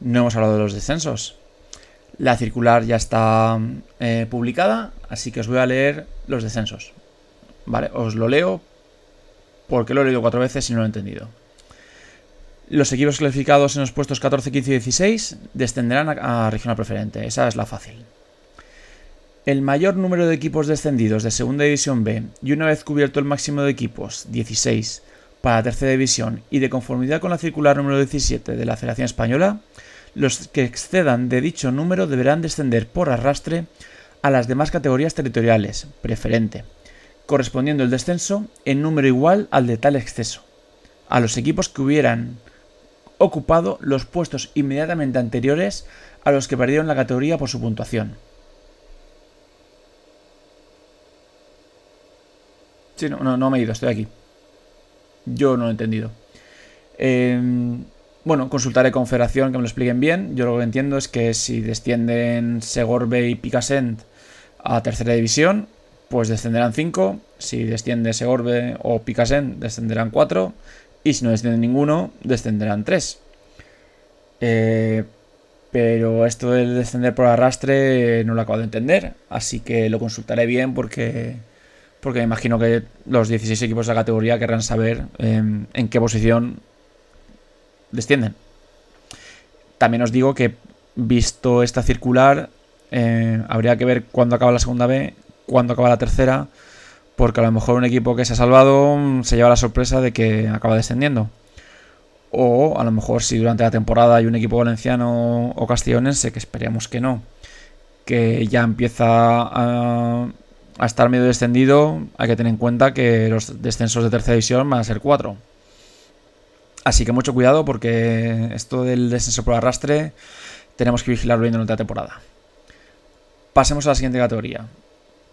No hemos hablado de los descensos. La circular ya está eh, publicada, así que os voy a leer los descensos. Vale, os lo leo porque lo he leído cuatro veces y no lo he entendido. Los equipos clasificados en los puestos 14, 15 y 16 descenderán a, regional preferente. Esa es la fácil. El mayor número de equipos descendidos de Segunda División B y una vez cubierto el máximo de equipos, 16, para Tercera División y de conformidad con la circular número 17 de la Federación Española, los que excedan de dicho número deberán descender por arrastre a las demás categorías territoriales, preferente, correspondiendo el descenso en número igual al de tal exceso, a los equipos que hubieran ocupado los puestos inmediatamente anteriores a los que perdieron la categoría por su puntuación. Sí, no, no, me he ido, estoy aquí. Yo no lo he entendido. Em, bueno, consultaré con Federación que me lo expliquen bien. Yo lo que entiendo es que si descienden Segorbe y Picassent a tercera división, pues descenderán 5. Si desciende Segorbe o Picassent, descenderán 4. Y si no desciende ninguno, descenderán 3. Eh, pero esto del descender por arrastre no lo acabo de entender. Así que lo consultaré bien porque, porque me imagino que los 16 equipos de la categoría querrán saber em, en qué posición descienden. También os digo que visto esta circular, eh, habría que ver cuándo acaba la segunda B, cuándo acaba la tercera, porque a lo mejor un equipo que se ha salvado se lleva la sorpresa de que acaba descendiendo. O a lo mejor si durante la temporada hay un equipo valenciano o castellonense, que esperemos que no, que ya empieza a, estar medio descendido, hay que tener en cuenta que los descensos de tercera división van a ser cuatro. Así que mucho cuidado porque esto del descenso por arrastre tenemos que vigilarlo bien durante la temporada. Pasemos a la siguiente categoría,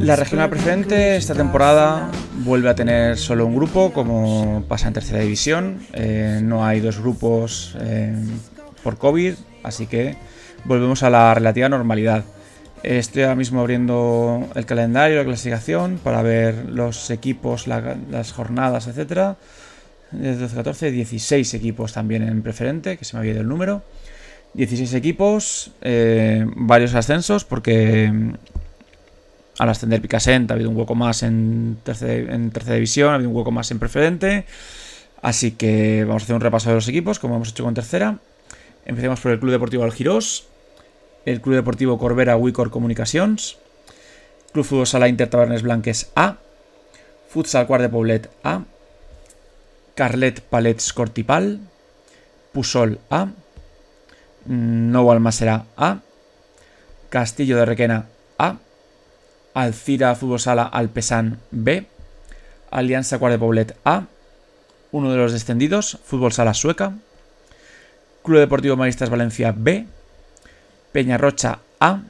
La regional preferente esta temporada vuelve a tener solo un grupo, como pasa en tercera división. Eh, no hay dos grupos eh, por COVID, así que volvemos a la relativa normalidad. Estoy ahora mismo abriendo el calendario, la clasificación, para ver los equipos, las jornadas, etc. 12, 14, 16 equipos también en preferente, que se me había ido el número. 16 equipos, eh, varios ascensos, porque al ascender Picassent ha habido un hueco más en tercera, división, ha habido un hueco más en preferente. Así que vamos a hacer un repaso de los equipos, como hemos hecho con tercera. Empecemos por el Club Deportivo Algirós, el Club Deportivo Corbera Wicor Comunicaciones, Club Fútbol Sala Inter Tabernes Blanques A, Futsal Quart de Poblet A, Carlet Palets Cortipal, Pusol A, Nou Almasera A, Castillo de Requena A, Alcira Fútbol Sala Alpesan B, Alianza Cuart de Poblet A, uno de los descendidos, Fútbol Sala Sueca, Club Deportivo Maristas Valencia B, Peñarrocha A,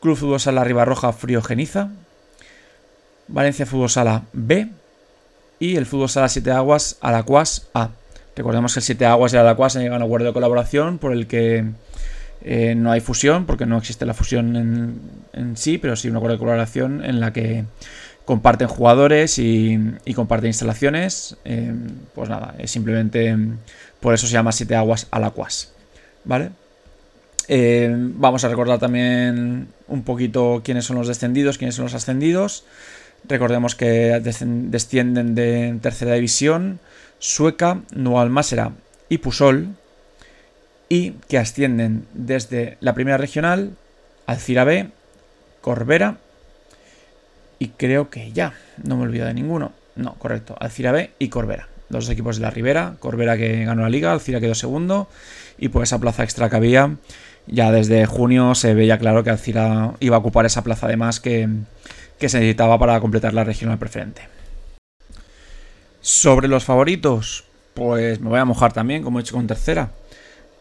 Club Fútbol Sala Ribarroja Friogeniza, Valencia Fútbol Sala B. Y el Fútbol Sala Siete Aguas Alacuas A. Recordemos que el Siete Aguas y el Alacuas han llegado a un acuerdo de colaboración por el que eh, no hay fusión, porque no existe la fusión en, sí, pero sí una acuerdo de colaboración en la que comparten jugadores y, comparten instalaciones. Eh, pues nada, es simplemente por eso se llama Siete Aguas Alacuas. ¿Vale? Eh, vamos a recordar también un poquito quiénes son los descendidos, quiénes son los ascendidos. Recordemos que descienden de tercera división Sueca, Nualmásera y Pusol y que ascienden desde la primera regional, Alcira B, Corbera y creo que ya, no me olvido de ninguno. No, correcto, Alcira B y Corbera. Dos equipos de la Ribera, Corbera que ganó la liga, Alcira quedó segundo y por esa plaza extra que había, ya desde junio se veía claro que Alcira iba a ocupar esa plaza de más que, que se necesitaba para completar la regional preferente. Sobre los favoritos, pues me voy a mojar también, como he hecho con tercera.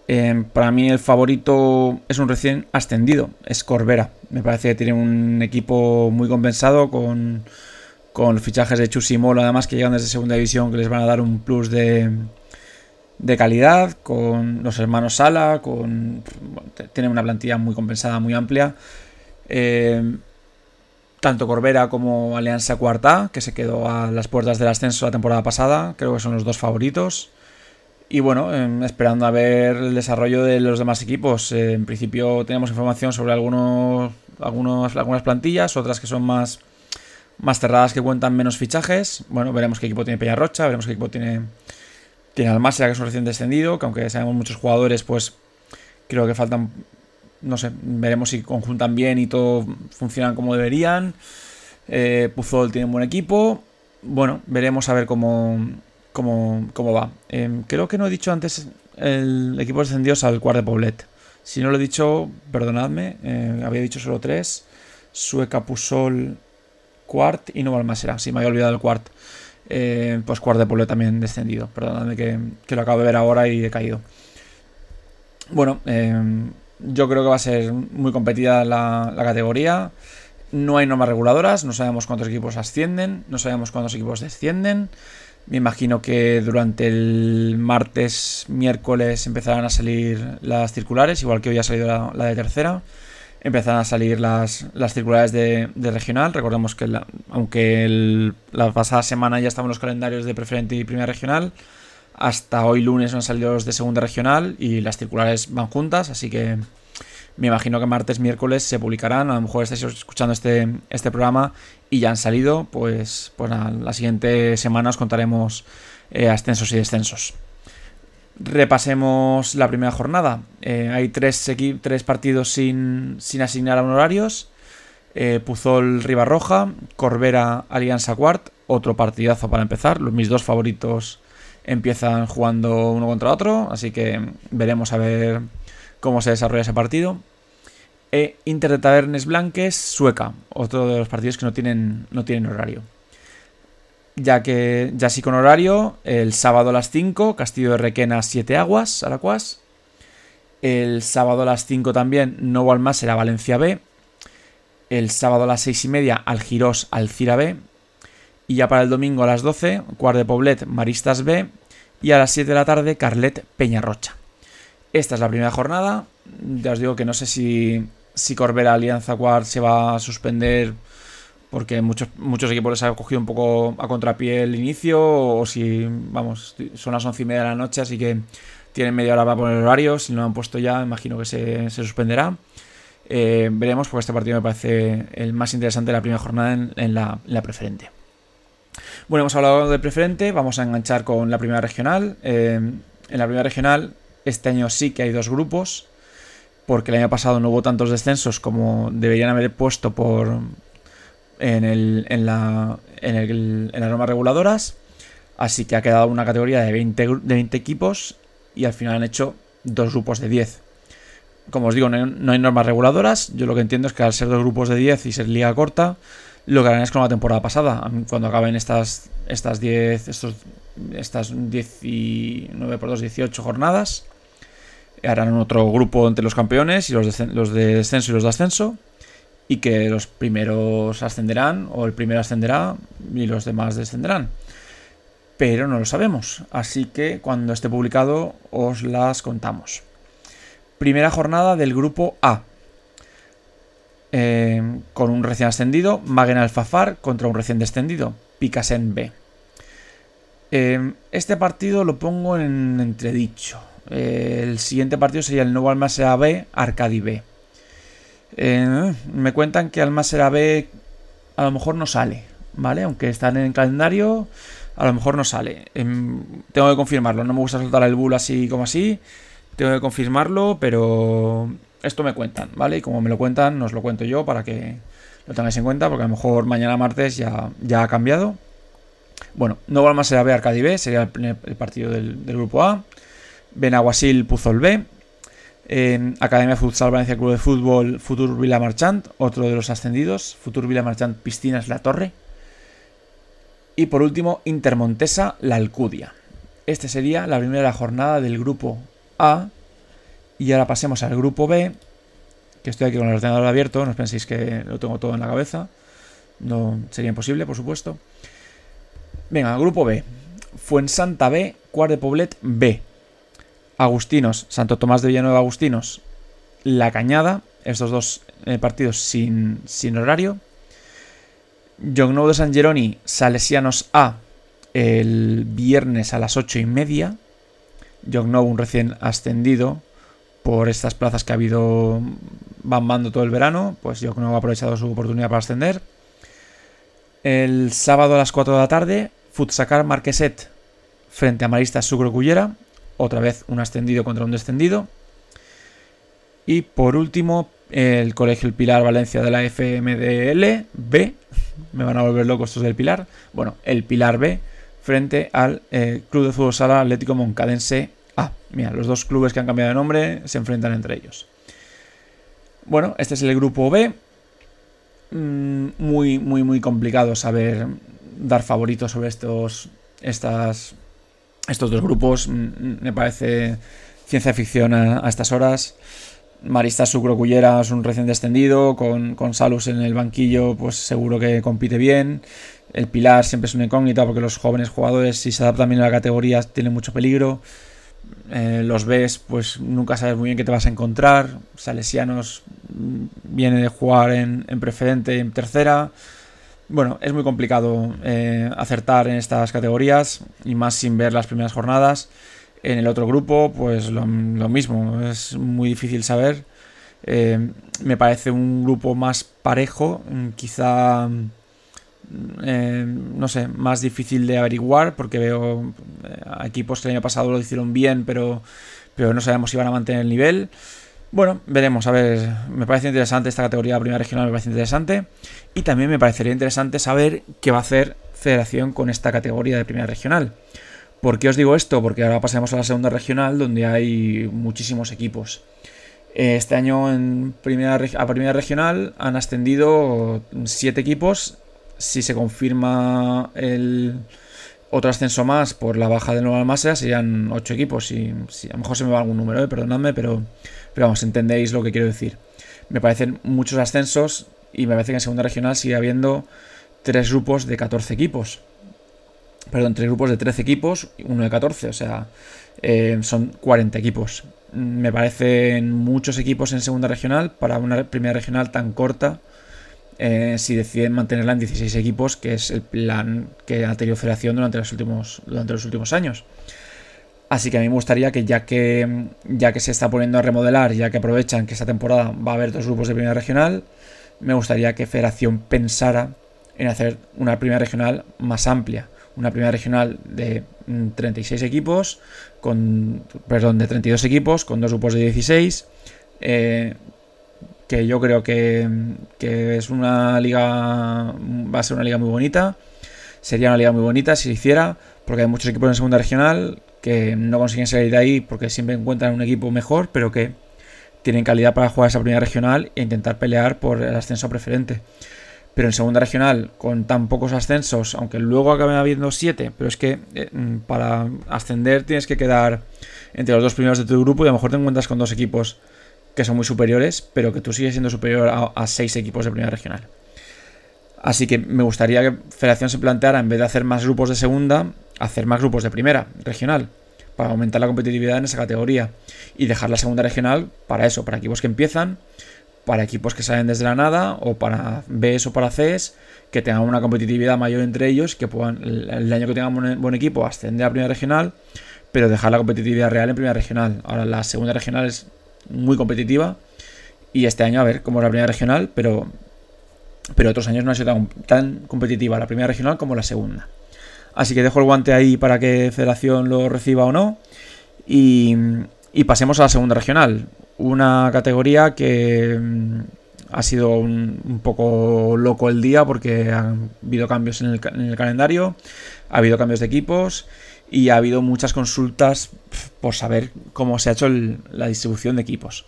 Em, para mí el favorito es un recién ascendido, es Corbera. Me parece que tiene un equipo muy compensado con, con fichajes de Chus y Molo, además que llegan desde segunda división que les van a dar un plus de, de calidad, con los hermanos Sala, con tienen una plantilla muy compensada, muy amplia. Em, tanto Corbera como Alianza Cuarta, que se quedó a las puertas del ascenso la temporada pasada, creo que son los dos favoritos. Y bueno, em, esperando a ver el desarrollo de los demás equipos. Eh, en principio tenemos información sobre algunos, algunos, algunas plantillas, otras que son más, más cerradas que cuentan menos fichajes. Bueno, veremos qué equipo tiene Peñarrocha, veremos qué equipo tiene, tiene Almasia, que es un recién descendido, que aunque sabemos muchos jugadores, pues creo que faltan no sé, veremos si conjuntan bien y todo funcionan como deberían. Eh, Puzol tiene un buen equipo. Bueno, veremos a ver cómo, cómo, cómo va. Em, creo que no he dicho antes el equipo descendidos al Cuart de Poblet. Si no lo he dicho, perdonadme, eh, había dicho solo tres. Sueca, Pusol, Quart y no Balmasera. Si me había olvidado el Quart. Eh, pues Quart de Poblet también descendido. Perdonadme que, que, lo acabo de ver ahora y he caído. Bueno, em, yo creo que va a ser muy competida la, categoría. No hay normas reguladoras, no sabemos cuántos equipos ascienden, no sabemos cuántos equipos descienden. Me imagino que durante el martes, miércoles empezarán a salir las circulares, igual que hoy ha salido la, de tercera. Empezarán a salir las circulares de, regional. Recordemos que aunque la pasada semana ya estaban los calendarios de preferente y primera regional, hasta hoy lunes no han salido los de segunda regional y las circulares van juntas, así que me imagino que martes, miércoles se publicarán. A lo mejor estáis escuchando este, este programa y ya han salido. Pues, pues la siguiente semana os contaremos eh, ascensos y descensos. Repasemos la primera jornada. Eh, hay tres, tres partidos sin, sin, asignar a horarios. Eh, Puzol Ribarroja, Corbera Alianza Quart, otro partidazo para empezar. Los, mis dos favoritos empiezan jugando uno contra otro, así que veremos a ver cómo se desarrolla ese partido. E Inter de Tabernes Blanques, Sueca, otro de los partidos que no tienen, no tienen horario. Ya que ya sí con horario, el sábado a las 5, Castillo de Requena, 7 aguas, Aracuas. El sábado a las 5 también, Novo Almas será Valencia B. El sábado a las 6 y media, Algirós, Alcira B. Y ya para el domingo a las 12, Cuart de Poblet, Maristas B. Y a las 7 de la tarde, Carlet, Peñarrocha. Esta es la primera jornada. Ya os digo que no sé si, si Corbera Alianza Quad se va a suspender porque muchos, muchos equipos les ha cogido un poco a contrapié el inicio o si, vamos, son las once y media de la noche, así que tienen media hora para poner el horario. Si no lo han puesto ya, imagino que se, suspenderá. Eh, veremos, porque este partido me parece el más interesante de la primera jornada en, la, preferente. Bueno, hemos hablado de preferente, vamos a enganchar con la primera regional. Eh, en la primera regional este año sí que hay dos grupos, porque el año pasado no hubo tantos descensos como deberían haber puesto por en, el, en, la, en, el, en las normas reguladoras. Así que ha quedado una categoría de 20, de 20 equipos y al final han hecho dos grupos de 10. Como os digo, no hay, normas reguladoras. Yo lo que entiendo es que al ser dos grupos de 10 y ser liga corta, lo que harán es como la temporada pasada. Cuando acaben estas, estas 10, estos, estas 19 por 2, 18 jornadas, harán otro grupo entre los campeones y los de, los de descenso y los de ascenso. Y que los primeros ascenderán, o el primero ascenderá y los demás descenderán. Pero no lo sabemos. Así que cuando esté publicado os las contamos. Primera jornada del grupo A. Eh, con un recién ascendido, Magen Alfafar contra un recién descendido, Picasen B. Eh, este partido lo pongo en entredicho. El siguiente partido sería el nuevo Almasera B, Arcadi B. Eh, me cuentan que Almasera B a lo mejor no sale, ¿vale? Aunque están en el calendario, a lo mejor no sale. Em, tengo que confirmarlo, no me gusta soltar el bull así como así. Tengo que confirmarlo, pero esto me cuentan, ¿vale? Y como me lo cuentan, os lo cuento yo para que lo tengáis en cuenta, porque a lo mejor mañana martes ya, ya ha cambiado. Bueno, Nuevo Almasera B, Arcadi B, sería el, partido del grupo A. Benaguasil Puzol B, Academia Futsal Valencia Club de Fútbol Futur Villa Marchant, otro de los ascendidos, Futur Villa Marchant Piscinas La Torre. Y por último, Intermontesa La Alcudia. Esta sería la primera jornada del grupo A. Y ahora pasemos al grupo B, que estoy aquí con el ordenador abierto, no os penséis que lo tengo todo en la cabeza. No sería imposible, por supuesto. Venga, grupo B. Fuensanta B, Cuart de Poblet B. Agustinos, Santo Tomás de Villanueva Agustinos, La Cañada, estos dos eh, partidos sin, sin horario. Jognou de San Geroni, Salesianos A, el viernes a las ocho y media. Jognou, un recién ascendido por estas plazas que ha habido bambando todo el verano, pues Jognou ha aprovechado su oportunidad para ascender. El sábado a las 4 de la tarde, Futsacar Marqueset frente a Maristas Sucro Cullera, otra vez un ascendido contra un descendido. Y por último, el Colegio El Pilar Valencia de la FMDL B. Me van a volver locos estos del Pilar. Bueno, el Pilar B frente al eh, Club de Fútbol Sala Atlético Moncadense A. Mira, los dos clubes que han cambiado de nombre se enfrentan entre ellos. Bueno, este es el grupo B. Mm, muy, muy, muy complicado saber dar favoritos sobre estos, estas, estos dos grupos. Mm, me parece ciencia ficción a, estas horas. Marista Sucro Cullera es un recién descendido, con, con, Salus en el banquillo, pues seguro que compite bien. El Pilar siempre es una incógnita porque los jóvenes jugadores, si se adaptan bien a la categoría, tienen mucho peligro. Eh, los ves, pues nunca sabes muy bien qué te vas a encontrar. Salesianos mm, viene de jugar en, preferente y en tercera. Bueno, es muy complicado eh, acertar en estas categorías y más sin ver las primeras jornadas. En el otro grupo, pues lo, mismo, es muy difícil saber. Eh, me parece un grupo más parejo, quizá eh, no sé, más difícil de averiguar porque veo eh, equipos que el año pasado lo hicieron bien, pero, pero no sabemos si van a mantener el nivel. Bueno, veremos, a ver, me parece interesante esta categoría de primera regional, me parece interesante. Y también me parecería interesante saber qué va a hacer Federación con esta categoría de primera regional. ¿Por qué os digo esto? Porque ahora pasamos a la segunda regional donde hay muchísimos equipos. Este año en primera, a primera regional han ascendido 7 equipos si se confirma el otro ascenso más por la baja de Nueva Almasera, serían 8 equipos. Si, a lo mejor se me va algún número, eh, perdonadme, pero, pero vamos, entendéis lo que quiero decir. Me parecen muchos ascensos y me parece que en segunda regional sigue habiendo tres grupos de 14 equipos. Perdón, tres grupos de 13 equipos, uno de 14, o sea, eh, son 40 equipos. Me parecen muchos equipos en segunda regional para una primera regional tan corta eh, si deciden mantenerla en 16 equipos, que es el plan que ha tenido Federación durante los últimos, durante los últimos años. Así que a mí me gustaría que ya que ya que se está poniendo a remodelar, ya que aprovechan que esta temporada va a haber dos grupos de primera regional, me gustaría que Federación pensara en hacer una primera regional más amplia, una primera regional de 36 equipos, con perdón, de 32 equipos, con dos grupos de 16, eh, que yo creo que, es una liga, va a ser una liga muy bonita, sería una liga muy bonita si se hiciera, porque hay muchos equipos en segunda regional que no consiguen salir de ahí porque siempre encuentran un equipo mejor, pero que tienen calidad para jugar esa primera regional e intentar pelear por el ascenso preferente. Pero en segunda regional, con tan pocos ascensos, aunque luego acaben habiendo siete, pero es que eh, para ascender tienes que quedar entre los dos primeros de tu grupo y a lo mejor te encuentras con dos equipos que son muy superiores, pero que tú sigues siendo superior a, seis equipos de primera regional. Así que me gustaría que Federación se planteara, en vez de hacer más grupos de segunda, hacer más grupos de primera regional, para aumentar la competitividad en esa categoría. Y dejar la segunda regional para eso, para equipos que empiezan, para equipos que salen desde la nada, o para Bs o para Cs, que tengan una competitividad mayor entre ellos, que puedan, el año que tengan un buen equipo, ascender a primera regional, pero dejar la competitividad real en primera regional. Ahora la segunda regional es muy competitiva. Y este año a ver cómo la primera regional, pero, pero otros años no ha sido tan, competitiva la primera regional como la segunda. Así que dejo el guante ahí para que Federación lo reciba o no. Y, pasemos a la segunda regional. Una categoría que mm, ha sido un, poco loco el día porque ha habido cambios en el, calendario, ha habido cambios de equipos y ha habido muchas consultas por saber cómo se ha hecho la distribución de equipos.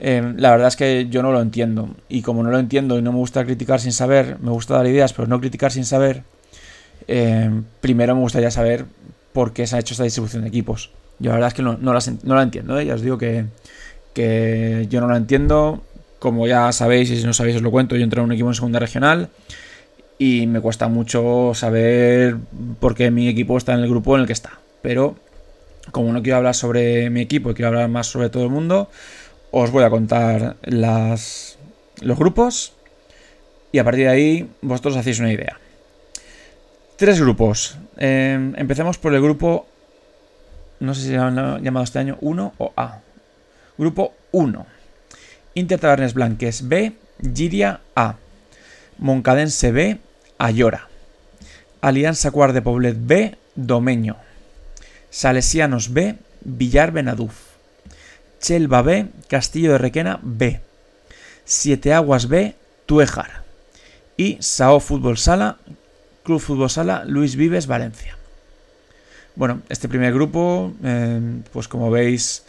Eh, la verdad es que yo no lo entiendo y como no lo entiendo y no me gusta criticar sin saber, me gusta dar ideas pero no criticar sin saber, eh, primero me gustaría saber por qué se ha hecho esta distribución de equipos. Yo la verdad es que no, la, entiendo, ¿eh? ya os digo que, que yo no la entiendo. Como ya sabéis y si no sabéis os lo cuento, yo entré en un equipo en segunda regional y me cuesta mucho saber por qué mi equipo está en el grupo en el que está. Pero como no quiero hablar sobre mi equipo y quiero hablar más sobre todo el mundo, os voy a contar las, los grupos y a partir de ahí vosotros hacéis una idea. Tres grupos. Em, empecemos por el grupo, no sé si se han llamado este año 1 o A. Grupo 1. Inter Tabernes Blanques B, Giria A. Moncadense B, Ayora. Alianza Cuar de Poblet B, Domeño. Salesianos B, Villar Benaduf. Chelva B, Castillo de Requena B, Siete Aguas B, Tuejar y Sao Fútbol Sala, Club Fútbol Sala, Luis Vives, Valencia. Bueno, este primer grupo, eh, pues como veis,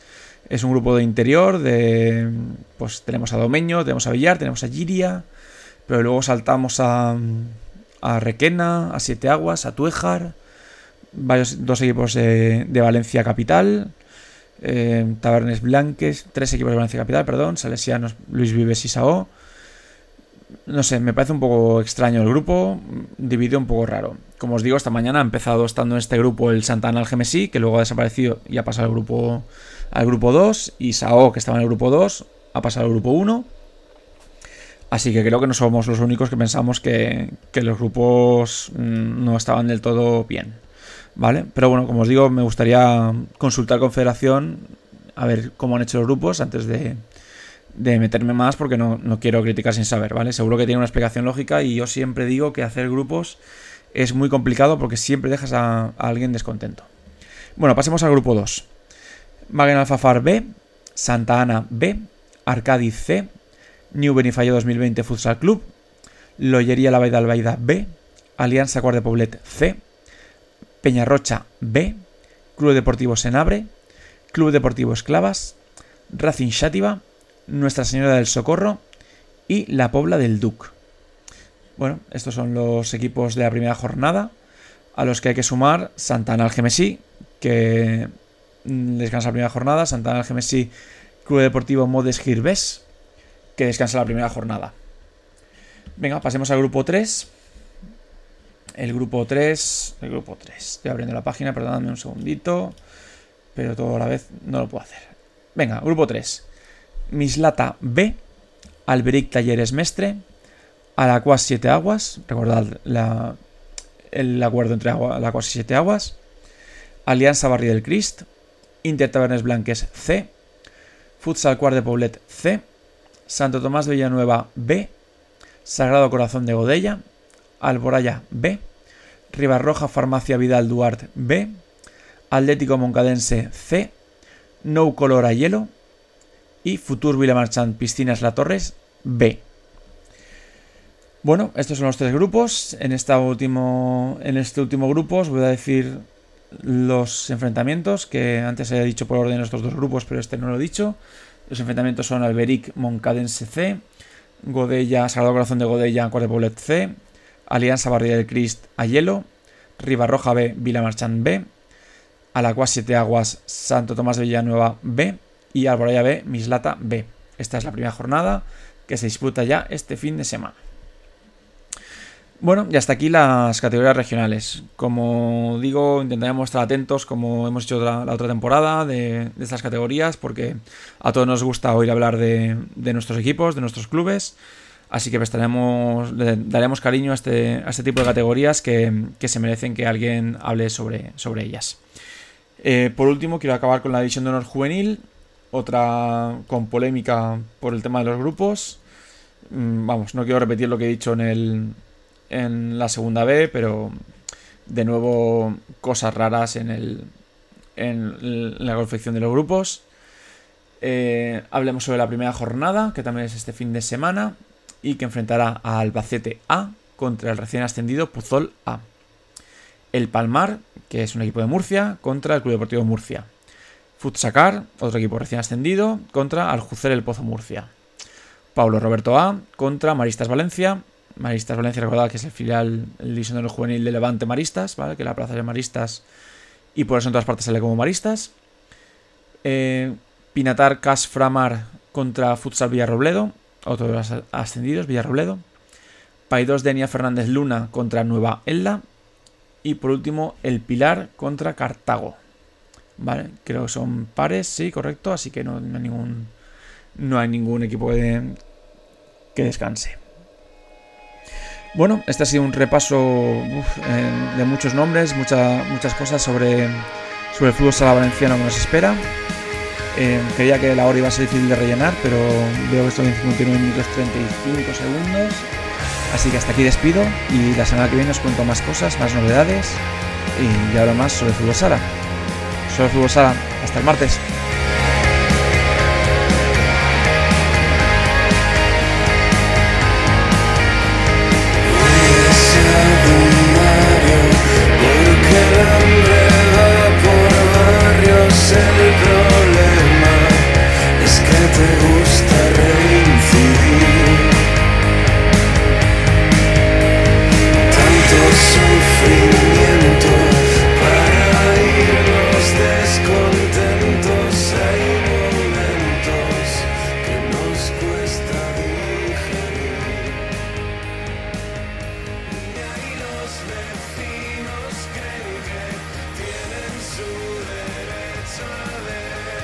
es un grupo de interior, de pues tenemos a Domeño, tenemos a Villar, tenemos a Giria, pero luego saltamos a, a Requena, a Siete Aguas, a Tuejar, varios, dos equipos de, Valencia Capital, eh, Tabernes Blanques, tres equipos de Valencia Capital, perdón, Salesianos, Luis Vives y Sao. No sé, me parece un poco extraño el grupo, dividido un poco raro. Como os digo, esta mañana ha empezado estando en este grupo el Santana Algemesí, que luego ha desaparecido y ha pasado al grupo, al grupo 2, y Sao, que estaba en el grupo 2, ha pasado al grupo 1. Así que creo que no somos los únicos que pensamos que, que los grupos mm, no estaban del todo bien. ¿Vale? Pero bueno, como os digo, me gustaría consultar con Federación a ver cómo han hecho los grupos antes de, de meterme más porque no, quiero criticar sin saber, ¿vale? Seguro que tiene una explicación lógica y yo siempre digo que hacer grupos es muy complicado porque siempre dejas a, alguien descontento. Bueno, pasemos al grupo 2. Magen Alfafar B, Santa Ana B, Arcadiz C, New Benifallo 2020 Futsal Club, Loyería La Baida Albaida B, Alianza Guardia Poblet C, Peñarrocha B, Club Deportivo Senabre, Club Deportivo Esclavas, Racing Xátiva, Nuestra Señora del Socorro y La Pobla del Duc. Bueno, estos son los equipos de la primera jornada, a los que hay que sumar Santana Algemesí, que descansa la primera jornada, Santana Algemesí, Club Deportivo Modes Girbés, que descansa la primera jornada. Venga, pasemos al grupo 3. El grupo 3. El grupo 3. Estoy abriendo la página, perdonadme un segundito. Pero todo a la vez no lo puedo hacer. Venga, grupo 3. Mislata B. Alberic Talleres Mestre. Alacuas 7 Aguas. Recordad el acuerdo entre Alacuas y 7 Aguas. Alianza Barrio del Crist. Inter Tabernes Blanques C. Futsal Cuart de Poblet C. Santo Tomás de Villanueva B, Sagrado Corazón de Godella, Alboraya B, Ribarroja Farmacia Vidal Duarte B, Atlético Moncadense C, No Color a Hielo y Futur Villamarchant Piscinas La Torres B. Bueno, estos son los tres grupos. En, en este último grupo os voy a decir los enfrentamientos que antes he dicho por orden de estos dos grupos, pero este no lo he dicho. Los enfrentamientos son Alberic Moncadense C, Godella, Sagrado Corazón de Godella, Poblet C, Alianza Barriga del Crist Ayelo, Ribarroja B, Villamarchán B, Alacuas Siete Aguas, Santo Tomás de Villanueva B y Alboraya B, Mislata B. Esta es la primera jornada que se disputa ya este fin de semana. Bueno, y hasta aquí las categorías regionales. Como digo, intentaremos estar atentos, como hemos hecho la, otra temporada, de, estas categorías, porque a todos nos gusta oír hablar de, nuestros equipos, de nuestros clubes. Así que prestaremos, daremos cariño a este, a este tipo de categorías que, se merecen que alguien hable sobre, sobre ellas. Eh, por último, quiero acabar con la división de honor juvenil, otra con polémica por el tema de los grupos. Mm, vamos, no quiero repetir lo que he dicho en el, en la segunda B, pero de nuevo cosas raras en, el, en la confección de los grupos. Eh, hablemos sobre la primera jornada, que también es este fin de semana, y que enfrentará a Albacete A contra el recién ascendido Puzol A. El Palmar, que es un equipo de Murcia, contra el Club Deportivo Murcia. Futsacar, otro equipo recién ascendido, contra Aljucer el Pozo Murcia. Pablo Roberto A contra Maristas Valencia Maristas Valencia, recordad que es el filial, el divisional juvenil de Levante Maristas, ¿vale? Que la plaza de Maristas y por eso en todas partes sale como Maristas. Eh, Pinatar Cas Framar contra Futsal Villarrobledo, otro de los ascendidos, Villarrobledo. Paidos Denia Fernández Luna contra Nueva Elda. Y por último, el Pilar contra Cartago. Vale, creo que son pares, sí, correcto, así que no, hay ningún. No hay ningún equipo que descanse. Bueno, este ha sido un repaso de muchos nombres, muchas cosas sobre, sobre el fútbol sala valenciano que nos espera. Eh, creía que la hora iba a ser difícil de rellenar, pero veo que estoy en 59 minutos 35 segundos. Así que hasta aquí despido y la semana que viene os cuento más cosas, más novedades y ahora más sobre el fútbol sala. Sobre el fútbol sala, hasta el martes.